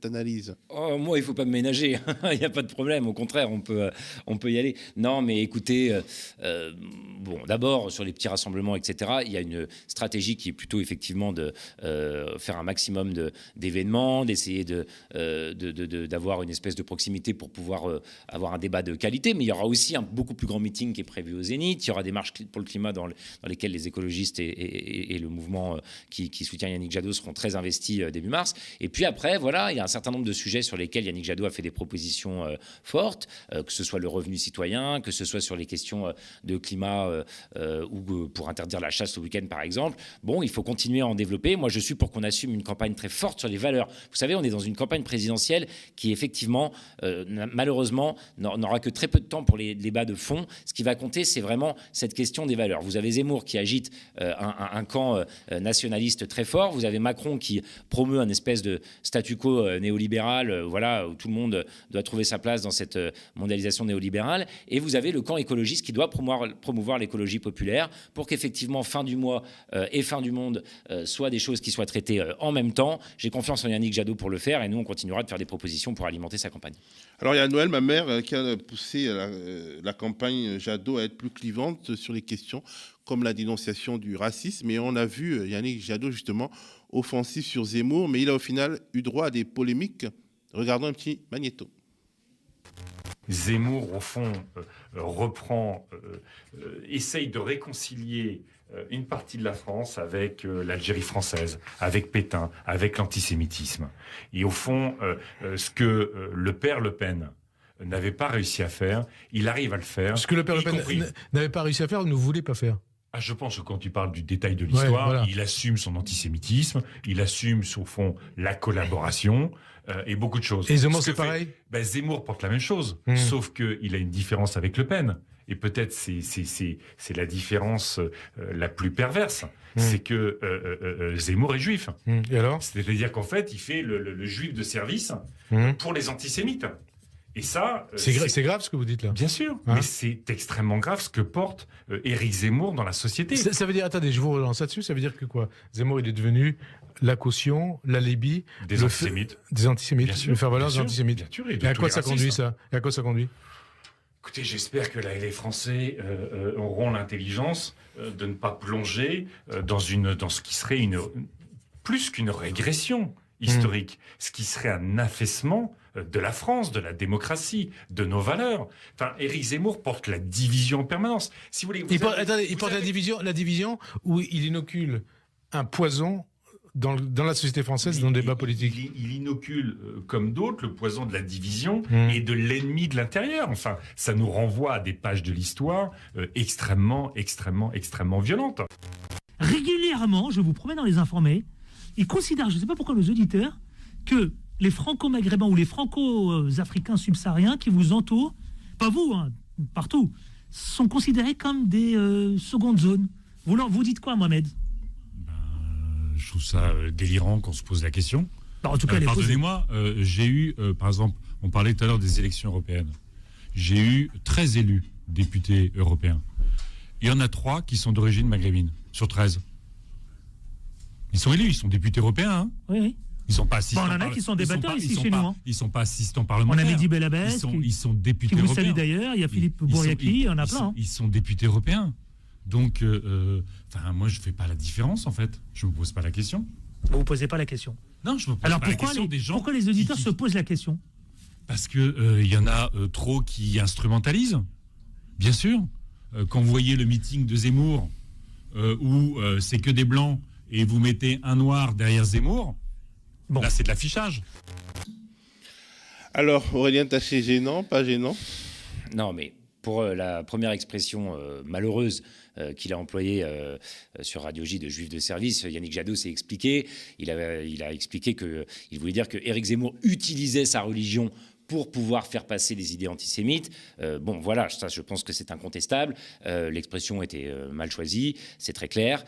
S1: analyse,
S5: oh, Moi, il ne faut pas ménager, il n'y a pas de problème, au contraire, on peut, on peut y aller. Non, mais écoutez, euh, euh, bon, d'abord, sur les petits rassemblements, etc., il y a une stratégie qui est plutôt effectivement de euh, faire un maximum d'événements, d'essayer d'avoir de, de, une espèce de proximité pour pouvoir avoir un débat de qualité, mais il y aura aussi un beaucoup plus grand meeting qui est prévu au Zénith, il y aura des marches pour le climat dans, dans lesquelles les écologistes et, le mouvement qui qui soutient Yannick Jadot seront très investis euh, début mars. Et puis après, voilà, il y a un certain nombre de sujets sur lesquels Yannick Jadot a fait des propositions euh, fortes, euh, que ce soit le revenu citoyen, que ce soit sur les questions de climat ou pour interdire la chasse au week-end, par exemple. Bon, il faut continuer à en développer. Moi, je suis pour qu'on assume une campagne très forte sur les valeurs. Vous savez, on est dans une campagne présidentielle qui, effectivement, malheureusement, n'aura que très peu de temps pour les débats de fond. Ce qui va compter, c'est vraiment cette question des valeurs. Vous avez Zemmour qui agite un, un, camp nationaliste très fort. Vous avez Macron qui promeut un espèce de statu quo euh, néolibéral, euh, voilà, où tout le monde doit trouver sa place dans cette euh, mondialisation néolibérale. Et vous avez le camp écologiste qui doit promouvoir l'écologie populaire pour qu'effectivement fin du mois et fin du monde soient des choses qui soient traitées en même temps. J'ai confiance en Yannick Jadot pour le faire et nous on continuera de faire des propositions pour alimenter sa campagne.
S1: Alors il y a Noël, ma mère, qui a poussé la, la campagne Jadot à être plus clivante sur les questions comme la dénonciation du racisme. Et on a vu euh, Yannick Jadot justement offensif sur Zemmour, mais il a au final eu droit à des polémiques. Regardons un petit magnéto.
S6: Zemmour, au fond, euh, reprend, euh, essaye de réconcilier une partie de la France avec l'Algérie française, avec Pétain, avec l'antisémitisme. Et au fond, ce que le père Le Pen n'avait pas réussi à faire, il arrive à le faire.
S7: Ce que le père Le Pen n'avait pas réussi à faire, ne voulait pas faire.
S6: Ah, je pense que quand tu parles du détail de l'histoire, il assume son antisémitisme, il assume, au fond, la collaboration euh, et beaucoup de choses.
S7: Et Zemmour, c'est pareil
S6: ben, Zemmour porte la même chose, hmm. sauf qu'il a une différence avec Le Pen. Et peut-être c'est c'est la différence euh, la plus perverse, hmm. c'est que euh, Zemmour est juif.
S7: Hmm. Et alors?
S6: C'est-à-dire qu'en fait, il fait le, le juif de service pour les antisémites. Et ça,
S7: euh, c'est grave ce que vous dites là.
S6: Bien sûr, hein mais c'est extrêmement grave ce que porte euh, Éric Zemmour dans la société.
S7: Ça, veut dire, attendez, je vous relance là-dessus. Ça veut dire que quoi? Zemmour, il est devenu la caution, l'alibi,
S6: Des
S7: le
S6: antisémites.
S7: des antisémites,
S6: Bien sûr,
S7: le faire valoir des antisémites.
S6: bien sûr, et de
S7: Et à
S6: tous
S7: quoi
S6: les
S7: ça conduit ça? À quoi ça conduit?
S6: Écoutez, j'espère que la- les Français euh, euh, auront l'intelligence euh, de ne pas plonger dans, une, dans ce qui serait une, plus qu'une régression historique, ce qui serait un affaissement de la France, de la démocratie, de nos valeurs. Enfin, Éric Zemmour porte la division en permanence. Si vous voulez, vous
S7: Il porte, attendez, il porte la division, la division où il inocule un poison dans, la société française,
S6: Il-
S7: dans le débat politique.
S6: Il, il inocule, euh, comme d'autres, le poison de la division
S7: Mm.
S6: et de l'ennemi de l'intérieur. Enfin, ça nous renvoie à des pages de l'histoire euh, extrêmement, extrêmement, extrêmement violentes.
S8: régulièrement, je vous promets dans les informés, ils considèrent, je ne sais pas pourquoi nos auditeurs, que les franco-maghrébins ou les franco-africains subsahariens qui vous entourent, pas vous, hein, partout, sont considérés comme des euh, secondes zones. Vous, vous dites quoi, Mohamed?
S9: Je trouve ça euh, délirant qu'on se pose la question.
S8: Bah, En tout cas,
S9: Euh. Pardonnez-moi, euh, j'ai eu, par exemple, on parlait tout à l'heure des élections européennes. J'ai eu 13 élus députés européens. Il y en a 3 qui sont d'origine maghrébine, sur 13. Ils sont élus, ils sont députés européens. hein.
S8: Oui, oui.
S9: Ils sont pas assistants.
S8: Bon, on en a qui sont
S9: ils
S8: débatteurs
S9: pas-
S8: ici chez
S9: pas-
S8: nous, hein.
S9: Ils sont pas assistants
S8: On
S9: parlementaires.
S8: a Mehdi Belabès,
S9: Ils sont,
S8: qui,
S9: ils sont
S8: qui
S9: députés
S8: vous
S9: européens.
S8: d'ailleurs. Il y a Philippe Bouriaki, il y en a
S9: ils
S8: plein.
S9: sont-
S8: hein.
S9: Ils sont députés européens. Donc, euh, euh, enfin, moi, je fais pas la différence en fait. Je me pose pas la question.
S8: Vous ne posez pas la question.
S9: Non, je me pose
S8: Alors
S9: pas la question
S8: les,
S9: des gens.
S8: pourquoi les auditeurs
S9: qui-
S8: se posent la question
S9: Parce que euh, il y en a euh, trop qui instrumentalisent. Bien sûr. Euh, quand vous voyez le meeting de Zemmour euh, où euh, c'est que des blancs et vous mettez un noir derrière Zemmour,
S8: Bon.
S9: là c'est de l'affichage.
S1: Alors, Aurélien Taché, gênant, pas gênant?
S5: Non, mais pour la première expression euh, malheureuse euh, qu'il a employée euh, euh, sur Radio J de juif de service, Yannick Jadot s'est expliqué. Il a, il a expliqué qu'il voulait dire que Éric Zemmour utilisait sa religion pour pouvoir faire passer des idées antisémites. Euh, bon, voilà, ça, je pense que c'est incontestable. Euh, L'expression était euh, mal choisie, c'est très clair.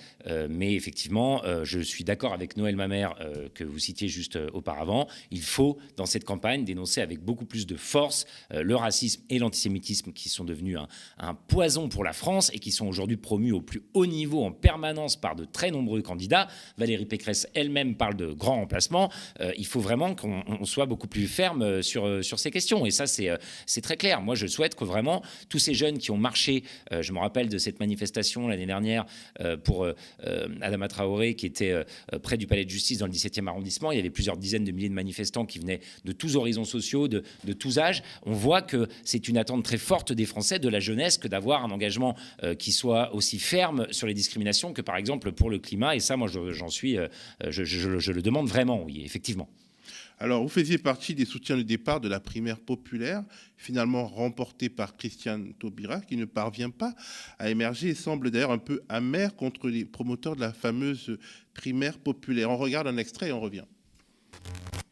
S5: Mais effectivement, je suis d'accord avec Noël Mamère que vous citiez juste auparavant. Il faut, dans cette campagne, dénoncer avec beaucoup plus de force le racisme et l'antisémitisme qui sont devenus un, poison pour la France et qui sont aujourd'hui promus au plus haut niveau en permanence par de très nombreux candidats. Valérie Pécresse elle-même parle de grands remplacements. Euh, il faut vraiment qu'on on soit beaucoup plus ferme sur, euh, sur ces questions. Et ça, c'est euh, c'est très clair. Moi, je souhaite que vraiment tous ces jeunes qui ont marché, euh, je me rappelle de cette manifestation l'année dernière euh, pour Adama Traoré qui était près du palais de justice dans le 17e arrondissement. Il y avait plusieurs dizaines de milliers de manifestants qui venaient de tous horizons sociaux, de, tous âges. On voit que c'est une attente très forte des Français, de la jeunesse, que d'avoir un engagement qui soit aussi ferme sur les discriminations que par exemple pour le climat. Et ça, moi, je- j'en suis, je- je le demande vraiment, oui, effectivement.
S1: Alors, vous faisiez partie des soutiens de départ de la primaire populaire, finalement remportée par Christiane Taubira, qui ne parvient pas à émerger et semble d'ailleurs un peu amer contre les promoteurs de la fameuse primaire populaire. On regarde un extrait et on revient.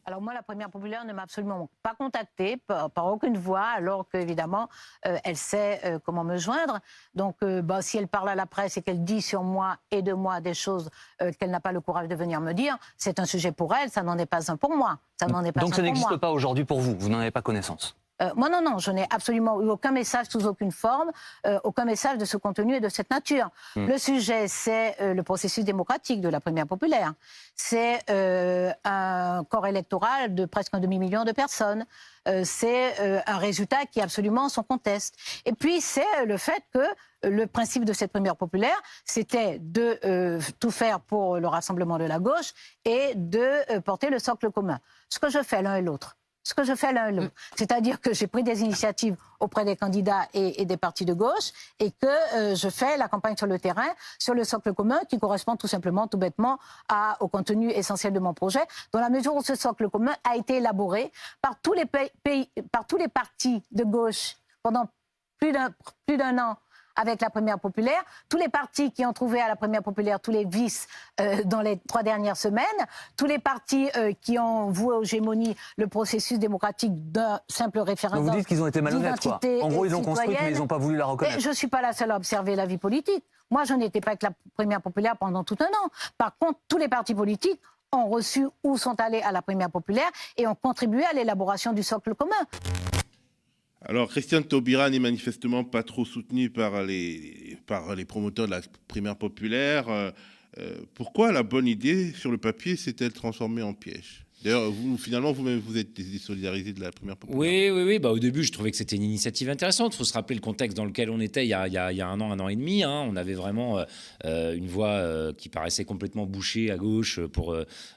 S10: Alors moi, la première populaire ne m'a absolument pas contactée par, par aucune voix, alors qu'évidemment, euh, elle sait euh, comment me joindre. Donc, euh, bah, si elle parle à la presse et qu'elle dit sur moi et de moi des choses qu'elle n'a pas le courage de venir me dire, c'est un sujet pour elle, ça n'en est pas un pour moi. Ça n'en est pas
S11: Donc
S10: un
S11: ça n'existe pas aujourd'hui pour vous, vous n'en avez pas connaissance.
S10: Euh, moi, non, non, je n'ai absolument eu aucun message sous aucune forme, euh, aucun message de ce contenu et de cette nature.
S11: Hmm.
S10: Le sujet, c'est euh, le processus démocratique de la première populaire. C'est euh, un corps électoral de presque un demi-million de personnes. Euh, c'est euh, un résultat qui est absolument sans conteste. Et puis, c'est le fait que le principe de cette première populaire, c'était de euh, tout faire pour le rassemblement de la gauche et de porter le socle commun. Ce que je fais l'un et l'autre ce que je fais l'un et l'autre. C'est-à-dire que j'ai pris des initiatives auprès des candidats et, et des partis de gauche et que euh, je fais la campagne sur le terrain, sur le socle commun qui correspond tout simplement, tout bêtement, à, au contenu essentiel de mon projet, dans la mesure où ce socle commun a été élaboré par tous les, pays, par tous les partis de gauche pendant plus d'un an avec la première populaire, tous les partis qui ont trouvé à la première populaire tous les vices euh, dans les trois dernières semaines, tous les partis euh, qui ont voué aux gémonies le processus démocratique d'un simple
S11: Donc
S10: référendum.
S11: vous dites qu'ils ont été malhonnêtes, quoi. En gros,
S10: euh,
S11: ils ont construit, mais ils n'ont pas voulu la reconnaître.
S10: je ne suis pas la seule à observer la vie politique. Moi, je n'étais pas avec la première populaire pendant tout un an. Par contre, tous les partis politiques ont reçu ou sont allés à la première populaire et ont contribué à l'élaboration du socle commun.
S1: Alors, Christiane Taubira n'est manifestement pas trop soutenue par les, par les promoteurs de la primaire populaire. Euh, pourquoi la bonne idée sur le papier s'est-elle transformée en piège? D'ailleurs, vous, finalement, vous-même, vous êtes désolidarisé de la première populaire.
S5: Oui, oui, oui. Bah, au début, je trouvais que c'était une initiative intéressante. Il faut se rappeler le contexte dans lequel on était il y a, un an, un an et demi. Hein. On avait vraiment euh, une voie euh, qui paraissait complètement bouchée à gauche pour,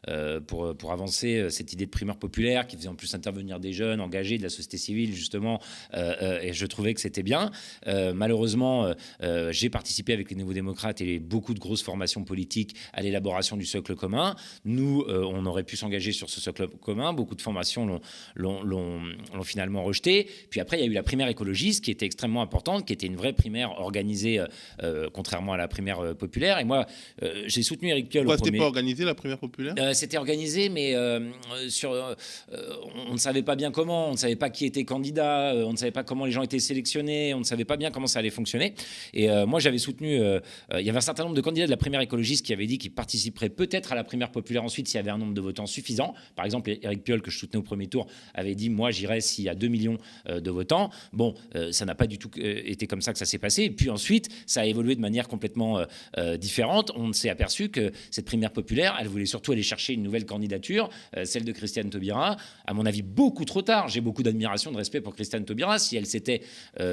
S5: euh, pour, pour avancer cette idée de primaire populaire qui faisait en plus intervenir des jeunes engagés de la société civile, justement. et je trouvais que c'était bien. malheureusement, j'ai participé avec les Nouveaux démocrates et beaucoup de grosses formations politiques à l'élaboration du socle commun. Nous, on aurait pu s'engager sur ce socle commun. Beaucoup de formations l'ont finalement rejeté. Puis après, il y a eu la primaire écologiste qui était extrêmement importante, qui était une vraie primaire organisée, euh, euh, contrairement à la primaire euh, populaire. Et moi, j'ai soutenu Eric Piolle.
S1: Pourquoi c'était pas organisé la primaire populaire?
S5: C'était organisé, mais sur, on ne savait pas bien comment, on ne savait pas qui était candidat, on ne savait pas comment les gens étaient sélectionnés, on ne savait pas bien comment ça allait fonctionner. Et moi, j'avais soutenu. il y avait un certain nombre de candidats de la primaire écologiste qui avaient dit qu'ils participeraient peut-être à la primaire populaire ensuite s'il y avait un nombre de votants suffisant. Par exemple, Eric Piolle, que je soutenais au premier tour, avait dit Moi, j'irai s'il y a 2 millions euh, de votants. Bon, euh, ça n'a pas du tout euh, été comme ça que ça s'est passé. Et puis ensuite, ça a évolué de manière complètement différente. On s'est aperçu que cette primaire populaire, elle voulait surtout aller chercher une nouvelle candidature, celle de Christiane Taubira. À mon avis, beaucoup trop tard. J'ai beaucoup d'admiration, de respect pour Christiane Taubira. Si elle s'était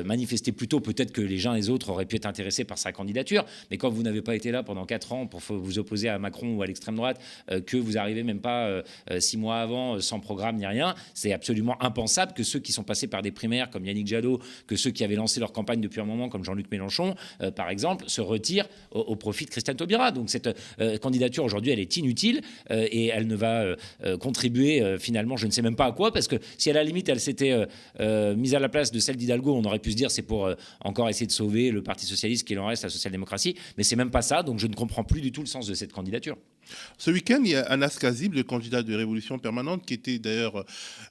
S5: manifestée plus tôt, peut-être que les gens et les autres auraient pu être intéressés par sa candidature. Mais quand vous n'avez pas été là pendant 4 ans pour vous opposer à Macron ou à l'extrême droite, que vous arrivez même pas 6 mois avant, sans programme ni rien, c'est absolument impensable que ceux qui sont passés par des primaires comme Yannick Jadot, que ceux qui avaient lancé leur campagne depuis un moment comme Jean-Luc Mélenchon, euh, par exemple, se retirent au, profit de Christiane Taubira. Donc cette euh, candidature aujourd'hui, elle est inutile euh, et elle ne va contribuer finalement, je ne sais même pas à quoi, parce que si à la limite elle s'était mise à la place de celle d'Hidalgo, on aurait pu se dire c'est pour encore essayer de sauver le Parti socialiste qu'il en reste, la social-démocratie, mais c'est même pas ça. Donc je ne comprends plus du tout le sens de cette candidature.
S1: Ce week-end, il y a Anas Kazib, le candidat de Révolution permanente, qui était d'ailleurs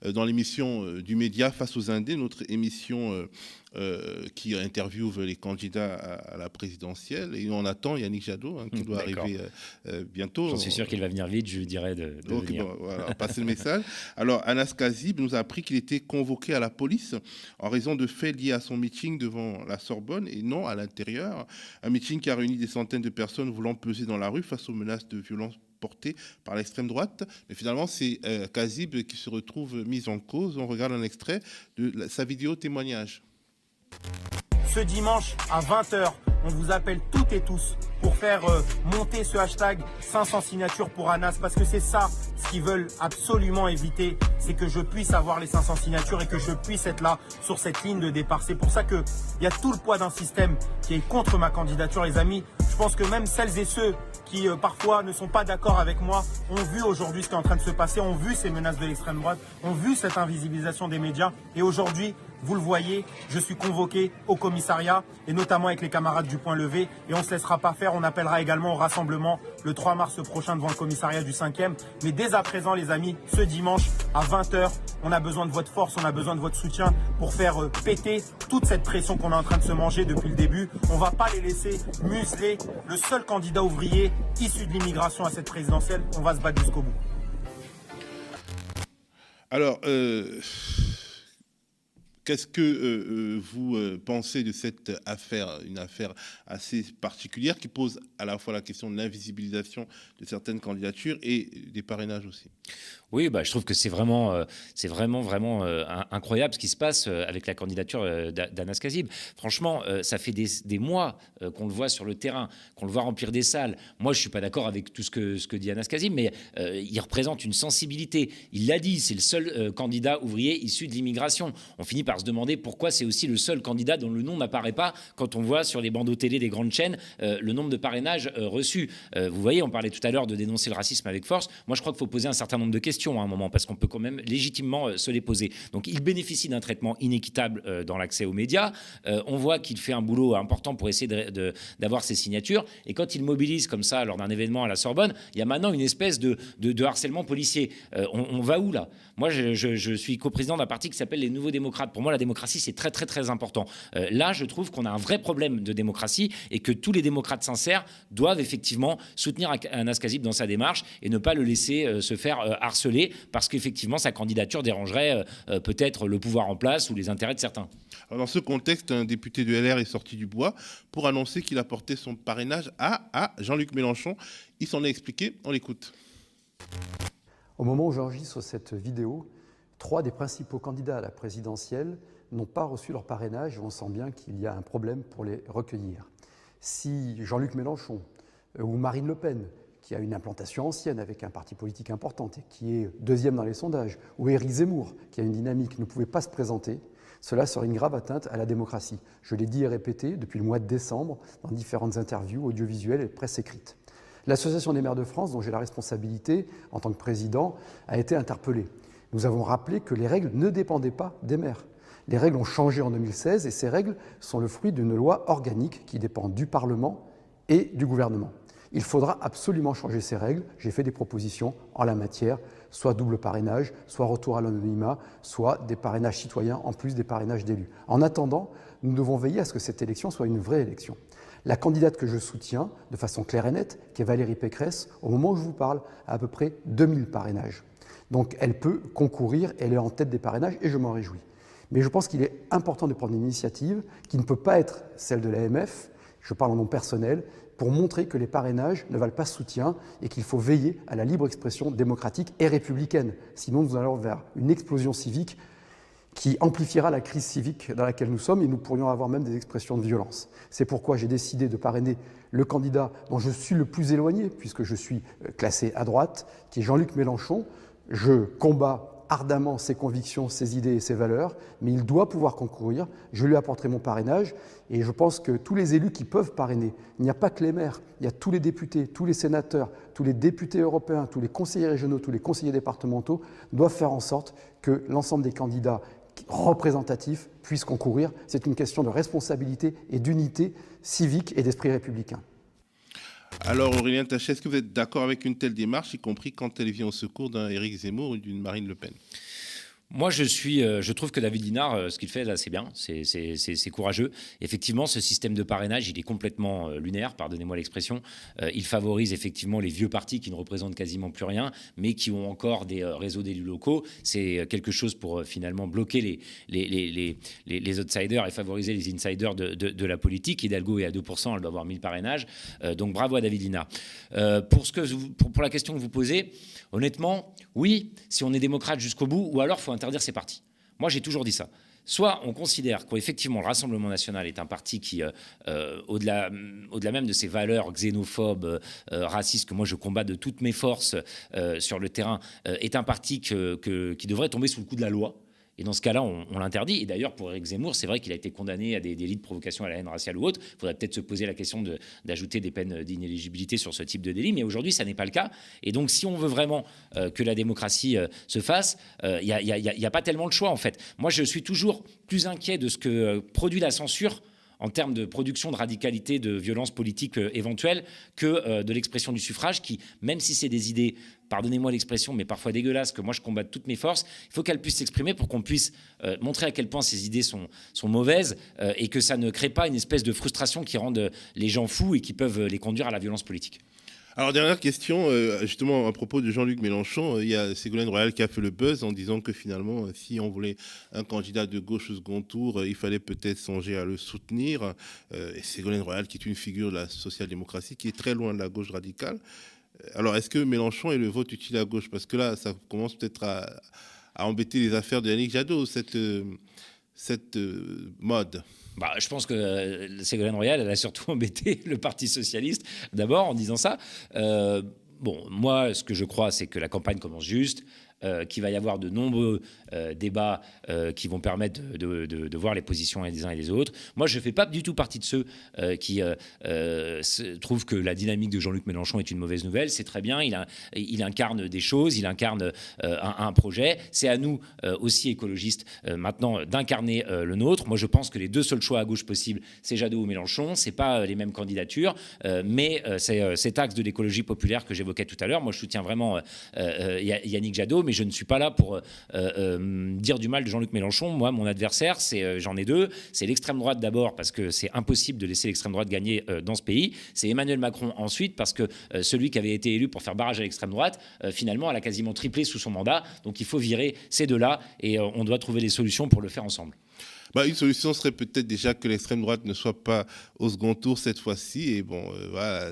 S1: euh, dans l'émission euh, du média Face aux Indés, notre émission euh, euh, qui interviewe les candidats à, la présidentielle. Et on attend Yannick Jadot, hein, qui doit arriver euh, euh, bientôt.
S5: Je suis sûr qu'il va venir vite, je lui dirais de, venir.
S1: voilà, passer le message. Alors, Anas Kazib nous a appris qu'il était convoqué à la police en raison de faits liés à son meeting devant la Sorbonne et non à l'intérieur. Un meeting qui a réuni des centaines de personnes voulant peser dans la rue face aux menaces de violence portées par l'extrême droite. Mais finalement, c'est Kazib qui se retrouve mis en cause. On regarde un extrait de sa vidéo témoignage.
S12: Ce dimanche à 20h, on vous appelle toutes et tous pour faire euh, monter ce hashtag 500 signatures pour Anas parce que c'est ça ce qu'ils veulent absolument éviter, c'est que je puisse avoir les 500 signatures et que je puisse être là sur cette ligne de départ. C'est pour ça qu'il y a tout le poids d'un système qui est contre ma candidature, les amis. Je pense que même celles et ceux qui euh, parfois ne sont pas d'accord avec moi ont vu aujourd'hui ce qui est en train de se passer, ont vu ces menaces de l'extrême droite, ont vu cette invisibilisation des médias. Et aujourd'hui, vous le voyez, je suis convoqué au commissariat et notamment avec les camarades du Point Levé. Et on ne se laissera pas faire. On appellera également au rassemblement le 3 mars prochain devant le commissariat du 5e. Mais dès à présent, les amis, ce dimanche à 20h, on a besoin de votre force, on a besoin de votre soutien pour faire euh, péter toute cette pression qu'on est en train de se manger depuis le début. On ne va pas les laisser museler le seul candidat ouvrier issu de l'immigration à cette présidentielle. On va se battre jusqu'au bout.
S1: Alors, euh, Qu'est-ce que euh, euh, vous euh, pensez de cette affaire, une affaire assez particulière qui pose à la fois la question de l'invisibilisation de certaines candidatures et des parrainages aussi?
S5: Oui, bah, je trouve que c'est vraiment, euh, vraiment, vraiment euh, incroyable ce qui se passe euh, avec la candidature d'Anas Kazib. Franchement, ça fait des, mois qu'on le voit sur le terrain, qu'on le voit remplir des salles. Moi, je suis pas d'accord avec tout ce que, ce que dit Anas Kazib, mais il représente une sensibilité. Il l'a dit, c'est le seul candidat ouvrier issu de l'immigration. On finit par se demander pourquoi c'est aussi le seul candidat dont le nom n'apparaît pas quand on voit sur les bandeaux télé des grandes chaînes le nombre de parrainages reçus. vous voyez, on parlait tout à l'heure de dénoncer le racisme avec force. Moi, je crois qu'il faut poser un certain nombre de questions à un moment, parce qu'on peut quand même légitimement euh, se les poser. Donc il bénéficie d'un traitement inéquitable euh, dans l'accès aux médias. Euh, on voit qu'il fait un boulot important pour essayer d'avoir ses signatures. Et quand il mobilise comme ça lors d'un événement à la Sorbonne, il y a maintenant une espèce de, de, harcèlement policier. On, va où là? Moi, je, suis coprésident d'un parti qui s'appelle les Nouveaux Démocrates. Pour moi, la démocratie, c'est très, très, très important. là, je trouve qu'on a un vrai problème de démocratie et que tous les démocrates sincères doivent effectivement soutenir Anas Kazib dans sa démarche et ne pas le laisser se faire harceler parce qu'effectivement, sa candidature dérangerait peut-être le pouvoir en place ou les intérêts de certains.
S1: Alors dans ce contexte, un député de LR est sorti du bois pour annoncer qu'il apportait son parrainage à, à Jean-Luc Mélenchon. Il s'en est expliqué, on l'écoute.
S13: Au moment où j'enregistre cette vidéo, trois des principaux candidats à la présidentielle n'ont pas reçu leur parrainage et on sent bien qu'il y a un problème pour les recueillir. Si Jean-Luc Mélenchon euh, ou Marine Le Pen, qui a une implantation ancienne avec un parti politique important et qui est deuxième dans les sondages, ou Éric Zemmour, qui a une dynamique, ne pouvaient pas se présenter, cela serait une grave atteinte à la démocratie. Je l'ai dit et répété depuis le mois de décembre dans différentes interviews audiovisuelles et presse écrite. L'Association des maires de France, dont j'ai la responsabilité en tant que président, a été interpellée. Nous avons rappelé que les règles ne dépendaient pas des maires. Les règles ont changé en 2016 et ces règles sont le fruit d'une loi organique qui dépend du Parlement et du gouvernement. Il faudra absolument changer ces règles. J'ai fait des propositions en la matière, soit double parrainage, soit retour à l'anonymat, soit des parrainages citoyens en plus des parrainages d'élus. En attendant, nous devons veiller à ce que cette élection soit une vraie élection. La candidate que je soutiens de façon claire et nette, qui est Valérie Pécresse, au moment où je vous parle, a à peu près 2000 parrainages. Donc elle peut concourir, elle est en tête des parrainages et je m'en réjouis. Mais je pense qu'il est important de prendre une initiative qui ne peut pas être celle de l'AMF, je parle en nom personnel, pour montrer que les parrainages ne valent pas soutien et qu'il faut veiller à la libre expression démocratique et républicaine. Sinon, nous allons vers une explosion civique qui amplifiera la crise civique dans laquelle nous sommes et nous pourrions avoir même des expressions de violence. C'est pourquoi j'ai décidé de parrainer le candidat dont je suis le plus éloigné, puisque je suis euh, classé à droite, qui est Jean-Luc Mélenchon. Je combats ardemment ses convictions, ses idées et ses valeurs, mais il doit pouvoir concourir. Je lui apporterai mon parrainage et je pense que tous les élus qui peuvent parrainer, il n'y a pas que les maires, il y a tous les députés, tous les sénateurs, tous les députés européens, tous les conseillers régionaux, tous les conseillers départementaux doivent faire en sorte que l'ensemble des candidats représentatifs puissent concourir. C'est une question de responsabilité et d'unité civique et d'esprit républicain.
S1: Alors Aurélien Tachet, est-ce que vous êtes d'accord avec une telle démarche, y compris quand elle vient au secours d'un Éric Zemmour ou d'une Marine Le Pen?
S5: Moi, je, suis, euh, je trouve que David Linard, euh, ce qu'il fait là, c'est bien, c'est courageux. Effectivement, ce système de parrainage, il est complètement euh, lunaire, pardonnez-moi l'expression. il favorise effectivement les vieux partis qui ne représentent quasiment plus rien, mais qui ont encore des réseaux d'élus locaux. C'est quelque chose pour finalement bloquer les, outsiders et favoriser les insiders de, la politique. Hidalgo est à 2%, elle doit avoir 1000 parrainages. donc bravo à David Linard. pour, ce que, pour, la question que vous posez, honnêtement, oui, si on est démocrate jusqu'au bout, ou alors faut interdire ces partis. Moi, j'ai toujours dit ça. Soit on considère qu'effectivement le Rassemblement national est un parti qui, euh, euh, au-delà, au-delà même de ses valeurs xénophobes, euh, racistes, que moi je combats de toutes mes forces sur le terrain, est un parti qui devrait tomber sous le coup de la loi. Et dans ce cas-là, on, l'interdit. Et d'ailleurs, pour Eric Zemmour, c'est vrai qu'il a été condamné à des délits de provocation à la haine raciale ou autre. Il faudrait peut-être se poser la question d'ajouter des peines d'inéligibilité sur ce type de délit. Mais aujourd'hui, ça n'est pas le cas. Et donc, si on veut vraiment euh, que la démocratie euh, se fasse, il euh, n'y a, pas tellement de choix, en fait. Moi, je suis toujours plus inquiet de ce que produit la censure en termes de production de radicalité, de violence politique éventuelle, que de l'expression du suffrage, qui, même si c'est des idées pardonnez-moi l'expression, mais parfois dégueulasse, que moi je combatte toutes mes forces, il faut qu'elle puisse s'exprimer pour qu'on puisse euh, montrer à quel point ces idées sont, sont mauvaises euh, et que ça ne crée pas une espèce de frustration qui rende les gens fous et qui peuvent les conduire à la violence politique.
S1: Alors, dernière question, euh, justement, à propos de Jean-Luc Mélenchon, il y a Ségolène Royal qui a fait le buzz en disant que finalement, si on voulait un candidat de gauche au second tour, il fallait peut-être songer à le soutenir. et Ségolène Royal, qui est une figure de la social-démocratie, qui est très loin de la gauche radicale. Alors, est-ce que Mélenchon est le vote utile à gauche? Parce que là, ça commence peut-être à, embêter les affaires de Yannick Jadot, cette, euh, cette euh, mode.
S5: Bah, je pense que euh, Ségolène Royal, elle a surtout embêté le Parti socialiste, d'abord, en disant ça. bon, moi, ce que je crois, c'est que la campagne commence juste. Euh, qu'il va y avoir de nombreux euh, débats euh, qui vont permettre de, voir les positions des uns et des autres. Moi, je ne fais pas du tout partie de ceux qui trouvent que la dynamique de Jean-Luc Mélenchon est une mauvaise nouvelle. C'est très bien, il, incarne des choses, il incarne un, projet. C'est à nous aussi écologistes maintenant d'incarner le nôtre. Moi, je pense que les deux seuls choix à gauche possibles, c'est Jadot ou Mélenchon. C'est pas les mêmes candidatures, mais c'est cet axe de l'écologie populaire que j'évoquais tout à l'heure. Moi, je soutiens vraiment Yannick Jadot mais je ne suis pas là pour dire du mal de Jean-Luc Mélenchon. Moi, mon adversaire, c'est j'en ai deux. C'est l'extrême droite d'abord, parce que c'est impossible de laisser l'extrême droite gagner dans ce pays. C'est Emmanuel Macron ensuite, parce que celui qui avait été élu pour faire barrage à l'extrême droite, finalement, elle a quasiment triplé sous son mandat. Donc il faut virer ces deux-là et on doit trouver des solutions pour le faire ensemble.
S1: Bah, une solution serait peut-être déjà que l'extrême droite ne soit pas au second tour cette fois-ci. Et bon, euh, voilà.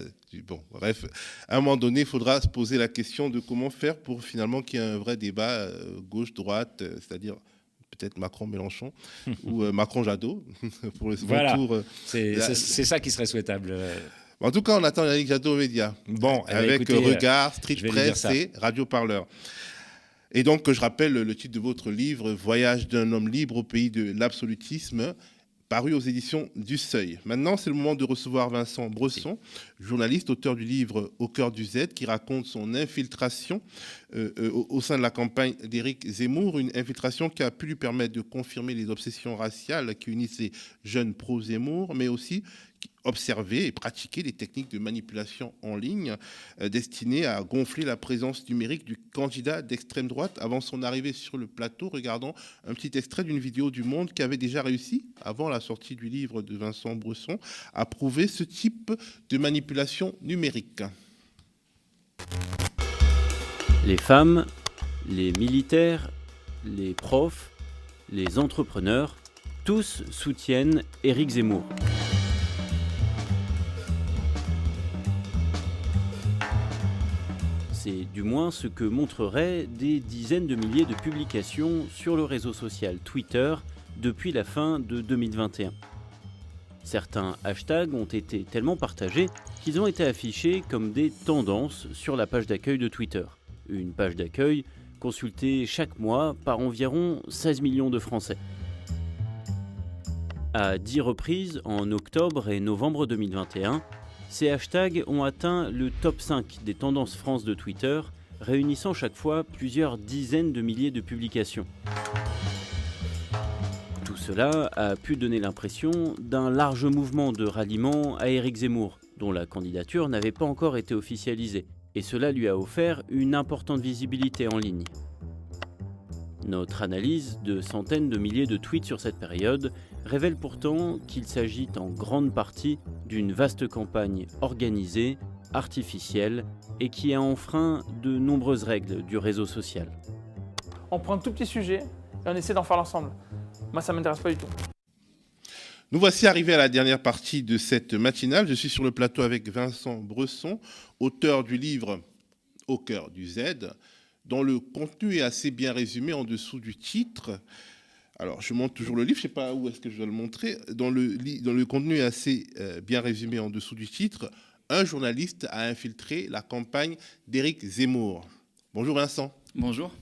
S1: Bon, bref, à un moment donné, il faudra se poser la question de comment faire pour finalement qu'il y ait un vrai débat euh, gauche-droite, euh, c'est-à-dire peut-être Macron-Mélenchon ou Macron-Jadot pour le second tour.
S5: C'est ça qui serait souhaitable.
S1: En tout cas, on attend Yannick Jadot aux médias. Bon, eh ben, avec Regard, Street Press et Radio Parleur. Et donc, je rappelle le titre de votre livre, Voyage d'un homme libre au pays de l'absolutisme, paru aux éditions du Seuil. Maintenant, c'est le moment de recevoir Vincent Bresson, journaliste, auteur du livre Au cœur du Z, qui raconte son infiltration euh, euh, au, sein de la campagne d'Éric Zemmour, une infiltration qui a pu lui permettre de confirmer les obsessions raciales qui unissent les jeunes pro-Zemmour, mais aussi observer et pratiquer des techniques de manipulation en ligne euh, destinées à gonfler la présence numérique du candidat d'extrême droite avant son arrivée sur le plateau. Regardons un petit extrait d'une vidéo du Monde qui avait déjà réussi, avant la sortie du livre de Vincent Bresson, à prouver ce type de manipulation numérique.
S14: Les femmes, les militaires, les profs, les entrepreneurs, tous soutiennent Éric Zemmour. C'est du moins ce que montreraient des dizaines de milliers de publications sur le réseau social Twitter depuis la fin de 2021. Certains hashtags ont été tellement partagés qu'ils ont été affichés comme des tendances sur la page d'accueil de Twitter. Une page d'accueil consultée chaque mois par environ 16 millions de Français. À 10 reprises en octobre et novembre 2021, ces hashtags ont atteint le top 5 des tendances France de Twitter, réunissant chaque fois plusieurs dizaines de milliers de publications. Tout cela a pu donner l'impression d'un large mouvement de ralliement à Éric Zemmour, dont la candidature n'avait pas encore été officialisée, et cela lui a offert une importante visibilité en ligne. Notre analyse de centaines de milliers de tweets sur cette période révèle pourtant qu'il s'agit en grande partie d'une vaste campagne organisée, artificielle et qui a enfreint de nombreuses règles du réseau social.
S15: On prend un tout petit sujet et on essaie d'en faire l'ensemble. Moi, ça ne m'intéresse pas du tout.
S1: Nous voici arrivés à la dernière partie de cette matinale. Je suis sur le plateau avec Vincent Bresson, auteur du livre Au cœur du Z, dont le contenu est assez bien résumé en dessous du titre. Alors, je montre toujours le livre, je ne sais pas où est-ce que je dois le montrer. Dans le, dans le contenu est assez euh, bien résumé en dessous du titre. Un journaliste a infiltré la campagne d'Éric Zemmour. Bonjour Vincent.
S16: Bonjour.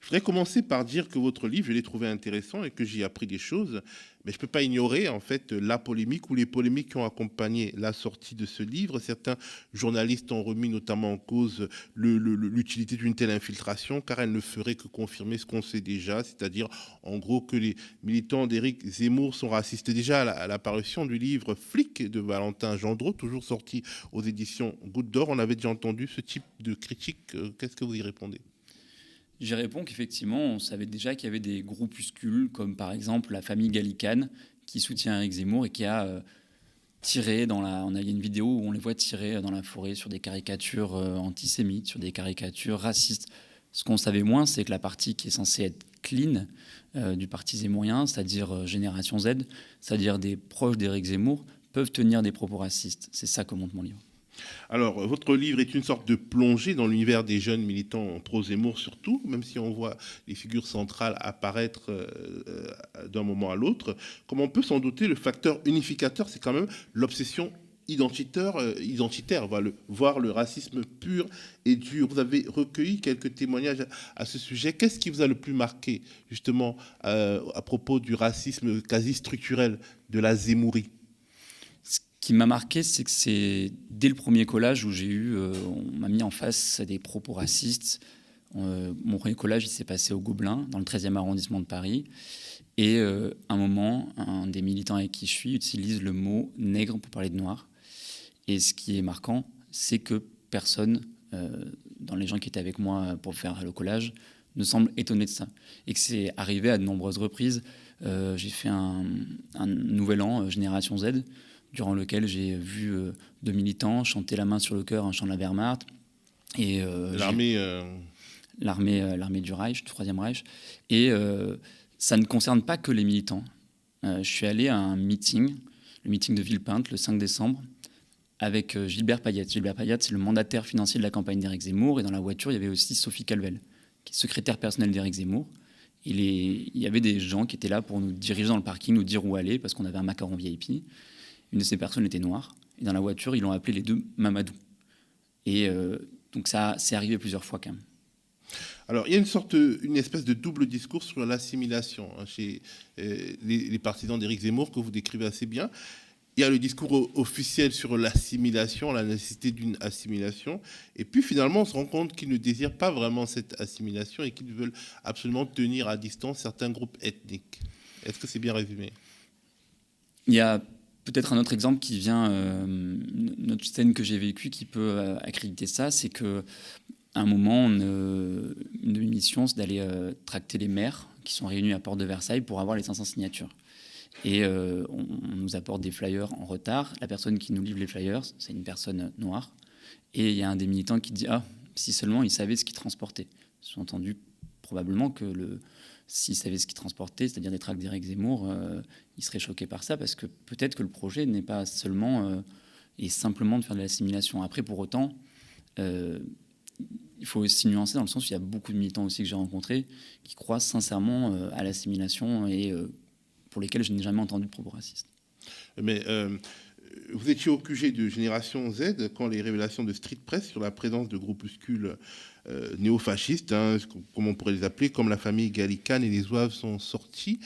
S1: Je voudrais commencer par dire que votre livre, je l'ai trouvé intéressant et que j'y ai appris des choses, mais je ne peux pas ignorer en fait la polémique ou les polémiques qui ont accompagné la sortie de ce livre. Certains journalistes ont remis notamment en cause l'utilité d'une telle infiltration, car elle ne ferait que confirmer ce qu'on sait déjà, c'est-à-dire en gros que les militants d'Éric Zemmour sont racistes. Déjà à l'apparition du livre Flic de Valentin Gendreau, toujours sorti aux éditions Goutte d'Or, on avait déjà entendu ce type de critique. Euh, qu'est-ce que vous y répondez?
S16: J'y réponds qu'effectivement, on savait déjà qu'il y avait des groupuscules, comme par exemple la famille Gallicane, qui soutient Eric Zemmour et qui a euh, tiré dans la. On a une vidéo où on les voit tirer dans la forêt sur des caricatures euh, antisémites, sur des caricatures racistes. Ce qu'on savait moins, c'est que la partie qui est censée être clean euh, du parti zémourien, c'est-à-dire Génération Z, c'est-à-dire des proches d'Éric Zemmour, peuvent tenir des propos racistes. C'est ça que montre mon livre.
S1: Alors, votre livre est une sorte de plongée dans l'univers des jeunes militants pro-Zemmour surtout, même si on voit les figures centrales apparaître euh, euh, d'un moment à l'autre. Comme on peut s'en douter, le facteur unificateur, c'est quand même l'obsession identitaire, euh, identitaire voir le racisme pur et dur. Vous avez recueilli quelques témoignages à, ce sujet. Qu'est-ce qui vous a le plus marqué, justement, à propos du racisme quasi structurel de la Zemmourie
S16: qui m'a marqué, c'est que c'est dès le premier collage où j'ai eu, euh, on m'a mis en face des propos racistes. Euh, mon premier collage, il s'est passé au Gobelin, dans le 13e arrondissement de Paris. Et euh, un moment, un des militants avec qui je suis utilise le mot nègre pour parler de noir. Et ce qui est marquant, c'est que personne, dans les gens qui étaient avec moi pour faire le collage, ne semble étonné de ça. Et que c'est arrivé à de nombreuses reprises. j'ai fait un, nouvel an, Génération Z, durant lequel j'ai vu deux militants chanter la main sur le cœur un chant de la Wehrmacht.
S1: Et l'armée,
S16: l'armée, l'armée du Reich, du Troisième Reich. Et ça ne concerne pas que les militants. je suis allé à un meeting, le meeting de Villepinte, le 5 décembre, avec euh, Gilbert Payet. Gilbert Payet, c'est le mandataire financier de la campagne d'Éric Zemmour. Et dans la voiture, il y avait aussi Sophie Calvel, qui est secrétaire personnelle d'Éric Zemmour. Il, il, y avait des gens qui étaient là pour nous diriger dans le parking, nous dire où aller, parce qu'on avait un macaron VIP. Une de ces personnes était noire. Et dans la voiture, ils l'ont appelé les deux Mamadou. Et euh, donc ça, c'est arrivé plusieurs fois quand même.
S1: Alors, il y a une sorte, une espèce de double discours sur l'assimilation hein, chez euh, les, les, partisans d'Éric Zemmour que vous décrivez assez bien il y a le discours officiel sur l'assimilation, la nécessité d'une assimilation. Et puis finalement, on se rend compte qu'ils ne désirent pas vraiment cette assimilation et qu'ils veulent absolument tenir à distance certains groupes ethniques. Est-ce que c'est bien résumé?
S16: Il y a peut-être un autre exemple qui vient, euh, notre scène que j'ai vécue qui peut euh, accréditer ça, c'est que un moment, une de mes missions, c'est d'aller euh, tracter les maires qui sont réunis à Porte de Versailles pour avoir les 500 signatures. Et euh, on, nous apporte des flyers en retard. La personne qui nous livre les flyers, c'est une personne noire. Et il y a un des militants qui dit Ah, si seulement il savait ce qu'il transportait. Sous-entendu, probablement que le, s'il savait ce qu'il transportait, c'est-à-dire des tracts d'Éric Zemmour, euh, il serait choqué par ça, parce que peut-être que le projet n'est pas seulement euh, et simplement de faire de l'assimilation. Après, pour autant, il faut aussi nuancer dans le sens où il y a beaucoup de militants aussi que j'ai rencontrés qui croient sincèrement à l'assimilation et pour lesquels je n'ai jamais entendu de propos racistes.
S1: Mais euh, vous étiez au QG de Génération Z quand les révélations de Street Press sur la présence de groupuscules euh, néofascistes, hein, comme on pourrait les appeler, comme la famille Gallican et les Zouaves sont sortis.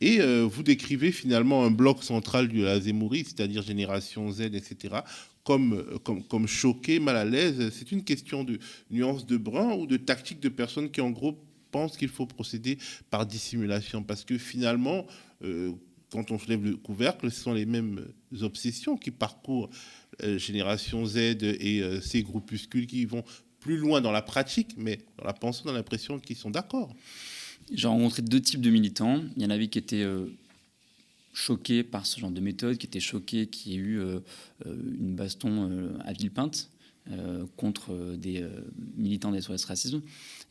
S1: Et euh, vous décrivez finalement un bloc central de la Zémourie, c'est-à-dire Génération Z, etc., comme, comme, choqué, mal à l'aise. C'est une question de nuance de brun ou de tactique de personnes qui, en gros, pensent qu'il faut procéder par dissimulation? Parce que finalement, euh, quand on lève le couvercle, ce sont les mêmes obsessions qui parcourent euh, Génération Z et euh, ces groupuscules qui vont plus loin dans la pratique, mais dans la pensée, dans l'impression qu'ils sont d'accord.
S16: J'ai rencontré deux types de militants. Il y en avait qui étaient choqués par ce genre de méthode, qui étaient choqués qu'il y ait eu une baston à Villepinte contre des militants des SOS Racisme.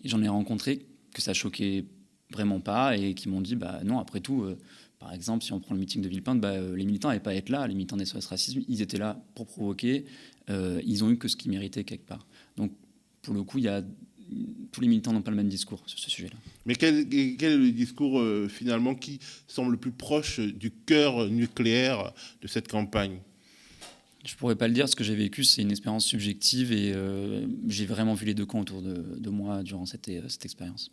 S16: Et j'en ai rencontré que ça choquait vraiment pas et qui m'ont dit bah non après tout euh, par exemple si on prend le meeting de Villepinte bah, euh, les militants n'avaient pas à être là les militants des SOS racisme ils étaient là pour provoquer euh, ils ont eu que ce qu'ils méritaient quelque part donc pour le coup il y a tous les militants n'ont pas le même discours sur ce sujet-là.
S1: Mais quel, quel, est le discours finalement qui semble le plus proche du cœur nucléaire de cette campagne?
S16: Je pourrais pas le dire, ce que j'ai vécu, c'est une expérience subjective et j'ai vraiment vu les deux camps autour de, de moi durant cette, cette expérience.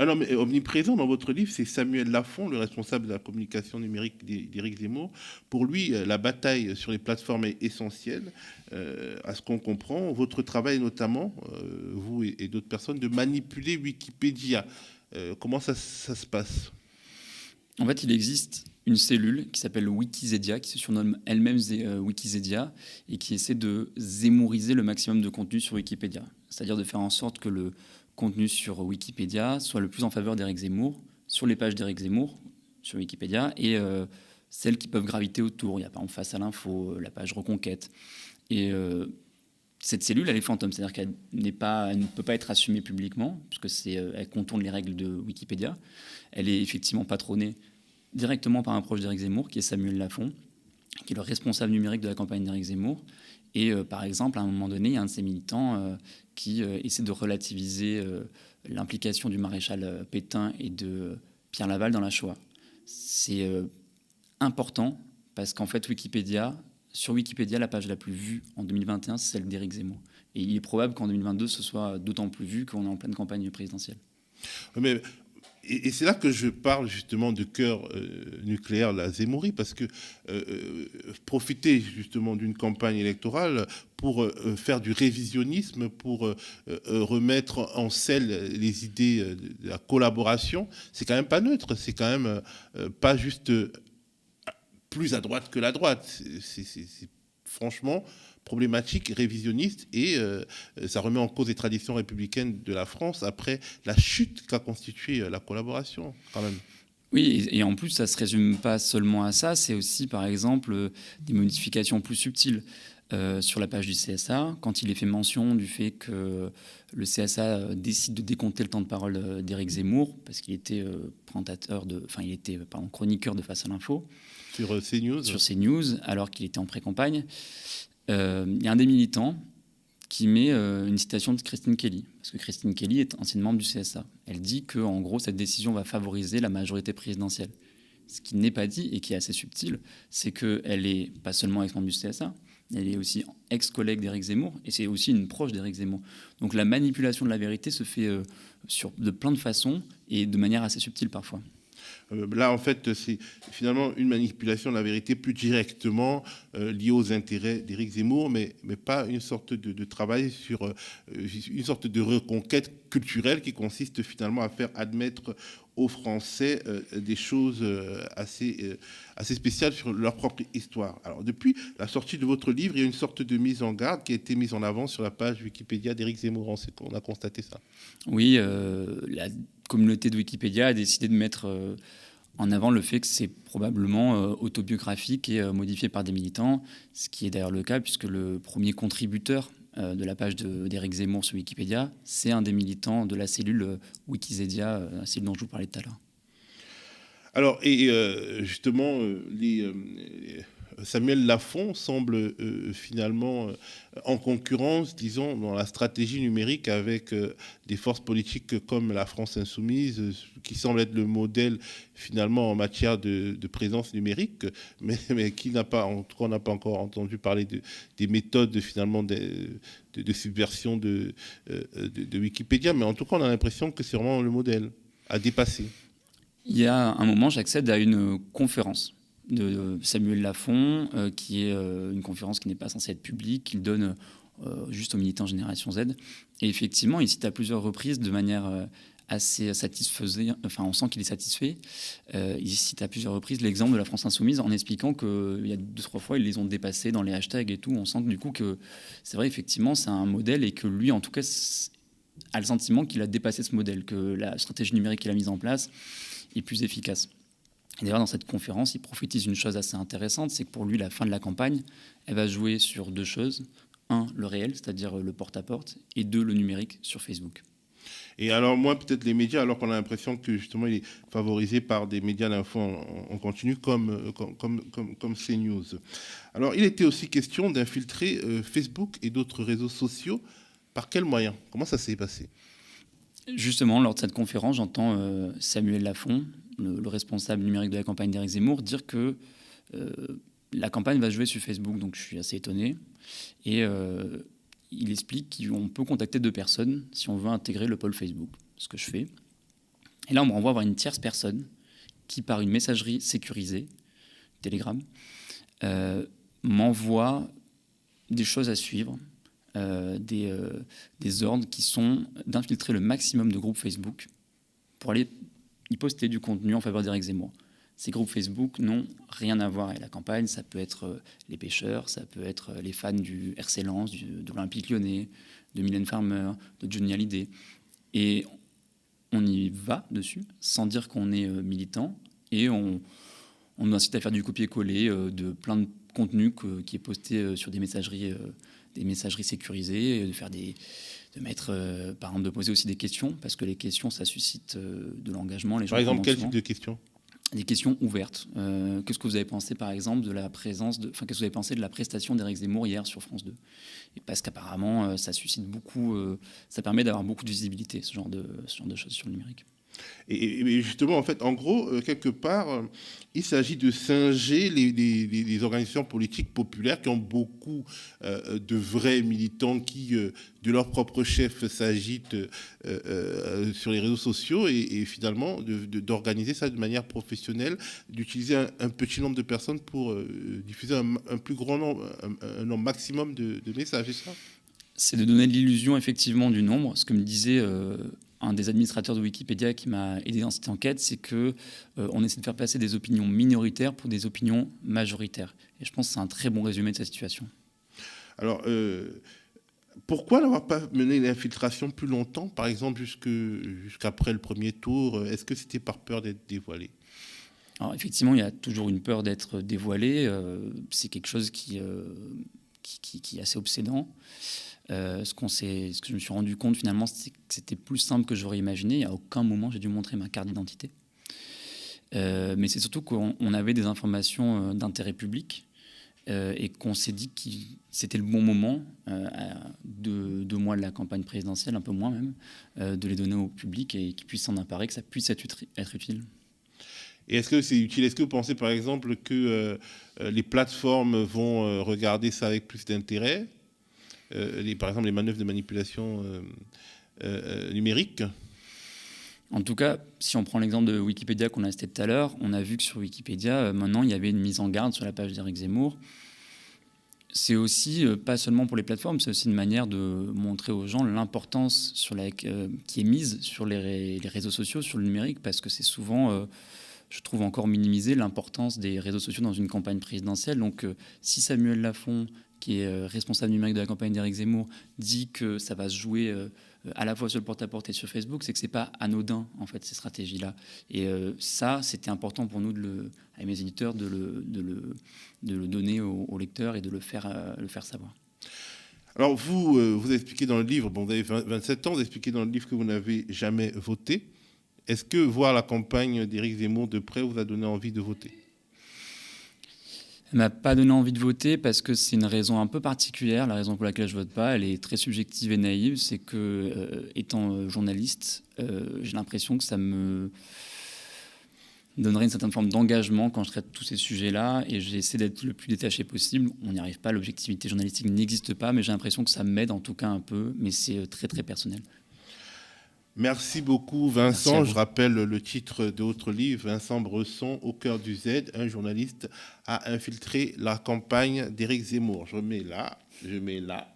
S1: Un homme omniprésent dans votre livre, c'est Samuel Lafont, le responsable de la communication numérique d'Éric Zemmour. Pour lui, euh, la bataille sur les plateformes est essentielle. Euh, à ce qu'on comprend, votre travail notamment, euh, vous et, d'autres personnes, de manipuler Wikipédia. comment ça, se passe?
S16: En fait, il existe une cellule qui s'appelle Wikizedia, qui se surnomme elle-même Wikizedia, et qui essaie de zémouriser le maximum de contenu sur Wikipédia. C'est-à-dire de faire en sorte que le contenu sur Wikipédia soit le plus en faveur d'Éric Zemmour, sur les pages d'Éric Zemmour, sur Wikipédia, et euh, celles qui peuvent graviter autour. Il y a par exemple Face à l'info, euh, la page Reconquête. Et euh, cette cellule, elle est fantôme, c'est-à-dire qu'elle ne peut pas être assumée publiquement, puisque c'est, elle contourne les règles de Wikipédia. Elle est effectivement patronnée directement par un proche d'Éric Zemmour, qui est Samuel Lafont, qui est le responsable numérique de la campagne d'Éric Zemmour. Et par exemple, à un moment donné, il y a un de ses militants qui euh, essaie de relativiser euh, l'implication du maréchal euh, Pétain et de Pierre Laval dans la Shoah. C'est important parce qu'en fait, Wikipédia, sur Wikipédia, la page la plus vue en 2021, c'est celle d'Éric Zemmour. Et il est probable qu'en 2022, ce soit d'autant plus vu qu'on est en pleine campagne présidentielle.
S1: Et, c'est là que je parle justement de cœur euh, nucléaire, la Zémourie, parce que euh, euh, profiter justement d'une campagne électorale pour faire du révisionnisme, pour remettre en selle les idées de la collaboration, c'est quand même pas neutre, c'est quand même pas juste plus à droite que la droite. C'est franchement problématique, révisionniste, et ça remet en cause les traditions républicaines de la France après la chute qu'a constituée la collaboration, quand même.
S16: Oui, et en plus, ça ne se résume pas seulement à ça, c'est aussi, par exemple, des modifications plus subtiles. Euh, sur la page du CSA, quand il est fait mention du fait que le CSA décide de décompter le temps de parole euh, d'Éric Zemmour, parce qu'il était euh, présentateur de, enfin il était pardon, chroniqueur de Face à l'info.
S1: Sur CNews.
S16: Sur CNews, alors qu'il était en pré-campagne. Il y a un des militants qui met une citation de Christine Kelly, parce que Christine Kelly est ancienne membre du CSA. Elle dit que en gros cette décision va favoriser la majorité présidentielle. Ce qui n'est pas dit et qui est assez subtil, c'est qu'elle est pas seulement ex-membre du CSA, elle est aussi ex-collègue d'Éric Zemmour et c'est aussi une proche d'Éric Zemmour. Donc la manipulation de la vérité se fait euh, de plein de façons et de manière assez subtile parfois.
S1: Euh, là, en fait, c'est finalement une manipulation de la vérité plus directement euh, liée aux intérêts d'Éric Zemmour, mais, mais pas une sorte de, travail sur une sorte de reconquête culturelle qui consiste finalement à faire admettre aux Français euh, des choses euh, assez, euh, assez spéciales sur leur propre histoire. Alors, depuis la sortie de votre livre, il y a une sorte de mise en garde qui a été mise en avant sur la page Wikipédia d'Éric Zemmour. On a constaté ça.
S16: Oui, la communauté de Wikipédia a décidé de mettre en avant le fait que c'est probablement autobiographique et modifié par des militants, ce qui est d'ailleurs le cas puisque le premier contributeur euh, de la page d'Éric Zemmour sur Wikipédia, c'est un des militants de la cellule euh, Wikizedia, euh, celle dont je vous parlais tout à l'heure.
S1: Alors, et justement, les Samuel Lafont semble euh, finalement euh, en concurrence, disons, dans la stratégie numérique avec euh, des forces politiques comme la France insoumise, qui semble être le modèle finalement en matière de, présence numérique, mais, qui n'a pas, en tout cas, on n'a pas encore entendu parler de, des méthodes finalement de, subversion de Wikipédia, mais en tout cas, on a l'impression que c'est vraiment le modèle à dépasser.
S16: Il y a un moment, j'accède à une conférence de Samuel Lafont, euh, qui est euh, une conférence qui n'est pas censée être publique, qu'il donne euh, juste aux militants Génération Z. Et effectivement, il cite à plusieurs reprises de manière assez satisfaisante, enfin on sent qu'il est satisfait. il cite à plusieurs reprises l'exemple de la France insoumise en expliquant qu'il y a deux trois fois ils les ont dépassés dans les hashtags et tout. On sent du coup que c'est vrai effectivement c'est un modèle et que lui en tout cas a le sentiment qu'il a dépassé ce modèle, que la stratégie numérique qu'il a mise en place est plus efficace. D'ailleurs, dans cette conférence, il prophétise une chose assez intéressante, c'est que pour lui, la fin de la campagne, elle va jouer sur deux choses. Un, le réel, c'est-à-dire le porte-à-porte, et deux, le numérique sur Facebook.
S1: Et alors, moi, peut-être les médias, alors qu'on a l'impression que justement, il est favorisé par des médias d'info en, continu comme, comme, comme, comme, CNews. Alors, il était aussi question d'infiltrer euh, Facebook et d'autres réseaux sociaux. Par quels moyens? Comment ça s'est passé?
S16: Justement, lors de cette conférence, j'entends euh, Samuel Lafont, le, responsable numérique de la campagne d'Éric Zemmour, dire que euh, la campagne va jouer sur Facebook. Donc je suis assez étonné. Et euh, il explique qu'on peut contacter deux personnes si on veut intégrer le pôle Facebook, ce que je fais. Et là, on me renvoie vers une tierce personne qui, par une messagerie sécurisée, Telegram, euh, m'envoie des choses à suivre, des, des ordres qui sont d'infiltrer le maximum de groupes Facebook pour aller ils postaient du contenu en faveur d'Éric Zemmour. Ces groupes Facebook n'ont rien à voir avec la campagne. Ça peut être euh, les pêcheurs, ça peut être euh, les fans du RC Lens, de l'Olympique lyonnais, de Mylène Farmer, de Johnny Hallyday. Et on y va dessus sans dire qu'on est euh, militant et on, nous incite à faire du copier-coller de plein de contenus qui est posté sur des messageries, des messageries sécurisées, de faire des, de mettre, euh, par exemple, de poser aussi des questions, parce que les questions, ça suscite euh, de l'engagement.
S1: Par exemple, quel type de questions?
S16: Des questions ouvertes. Euh, qu'est-ce que vous avez pensé, par exemple, de la présence de, enfin, qu'est-ce que vous avez pensé de la prestation d'Éric Zemmour hier sur France 2 Et parce qu'apparemment, ça suscite beaucoup, ça permet d'avoir beaucoup de visibilité, ce genre de, ce genre de choses sur le numérique.
S1: Et, justement, en fait, en gros, euh, quelque part, euh, il s'agit de singer les, organisations politiques populaires qui ont beaucoup euh, de vrais militants qui, de leur propre chef, s'agitent sur les réseaux sociaux et, finalement d'organiser ça de manière professionnelle, d'utiliser un, petit nombre de personnes pour diffuser un, plus grand nombre, un, nombre maximum de, messages, c'est
S16: C'est de donner l'illusion effectivement du nombre, ce que me disait un des administrateurs de Wikipédia qui m'a aidé dans cette enquête, c'est que on essaie de faire passer des opinions minoritaires pour des opinions majoritaires. Et je pense que c'est un très bon résumé de cette situation.
S1: Alors, pourquoi n'avoir pas mené l'infiltration plus longtemps, par exemple jusqu'après le premier tour Est-ce que c'était par peur d'être dévoilé?
S16: Alors effectivement, il y a toujours une peur d'être dévoilé. Euh, c'est quelque chose euh, qui, qui, est assez obsédant. Euh, ce, que je me suis rendu compte finalement, c'est que c'était plus simple que j'aurais imaginé. À aucun moment, j'ai dû montrer ma carte d'identité. mais c'est surtout qu'on avait des informations d'intérêt public et qu'on s'est dit que c'était le bon moment, à deux, mois de la campagne présidentielle, un peu moins même, de les donner au public et qu'il puisse s'en apparaître, que ça puisse être, être utile.
S1: Et est-ce que c'est utile? Est-ce que vous pensez par exemple que euh, euh, les plateformes vont euh, regarder ça avec plus d'intérêt? Par exemple, les manœuvres de manipulation numérique
S16: en tout cas, si on prend l'exemple de Wikipédia qu'on a cité tout à l'heure, on a vu que sur Wikipédia, maintenant, il y avait une mise en garde sur la page d'Éric Zemmour. C'est aussi, pas seulement pour les plateformes, c'est aussi une manière de montrer aux gens l'importance qui est mise sur les, réseaux sociaux, sur le numérique, parce que c'est souvent je trouve encore minimiser l'importance des réseaux sociaux dans une campagne présidentielle. Donc, euh, si Samuel Lafont, qui est euh, responsable numérique de la campagne d'Éric Zemmour, dit que ça va se jouer euh, à la fois sur le porte-à-porte et sur Facebook, c'est que c'est pas anodin en fait ces stratégies-là. Et ça, c'était important pour nous de le, à mes éditeurs de le, de le, de le donner aux, lecteurs et de le faire, le faire savoir.
S1: Alors vous, vous expliquez dans le livre, bon, vous avez 27 ans, vous expliquez dans le livre que vous n'avez jamais voté. Est-ce que voir la campagne d'Éric Zemmour de près vous a donné envie de voter?
S16: Elle m'a pas donné envie de voter parce que c'est une raison un peu particulière. La raison pour laquelle je vote pas, elle est très subjective et naïve. C'est que, euh, étant euh, journaliste, euh, j'ai l'impression que ça me donnerait une certaine forme d'engagement quand je traite tous ces sujets-là et j'essaie d'être le plus détaché possible. On n'y arrive pas, l'objectivité journalistique n'existe pas, mais j'ai l'impression que ça m'aide en tout cas un peu, mais c'est très très personnel.
S1: Merci beaucoup Vincent. Je rappelle le titre de votre livre, Vincent Bresson, Au cœur du Z, un journaliste a infiltré la campagne d'Éric Zemmour. Je mets là, je mets là.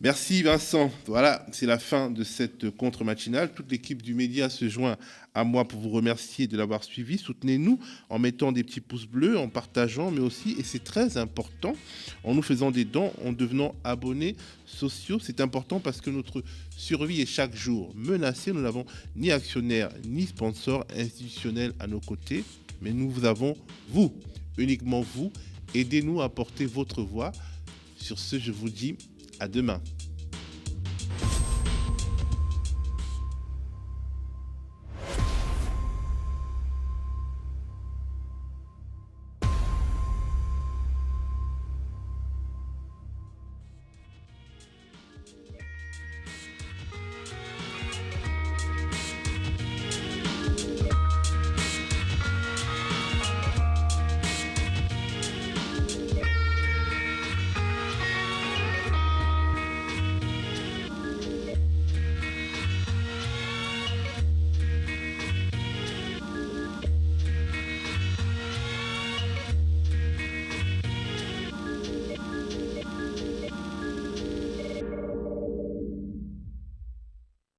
S1: Merci Vincent. Voilà, c'est la fin de cette contre-matinale. Toute l'équipe du média se joint à moi pour vous remercier de l'avoir suivi. Soutenez-nous en mettant des petits pouces bleus, en partageant, mais aussi, et c'est très important, en nous faisant des dons, en devenant abonnés sociaux. C'est important parce que notre survie est chaque jour menacée. Nous n'avons ni actionnaires ni sponsors institutionnels à nos côtés, mais nous avons, vous, uniquement vous. Aidez-nous à porter votre voix. Sur ce, je vous dis à demain.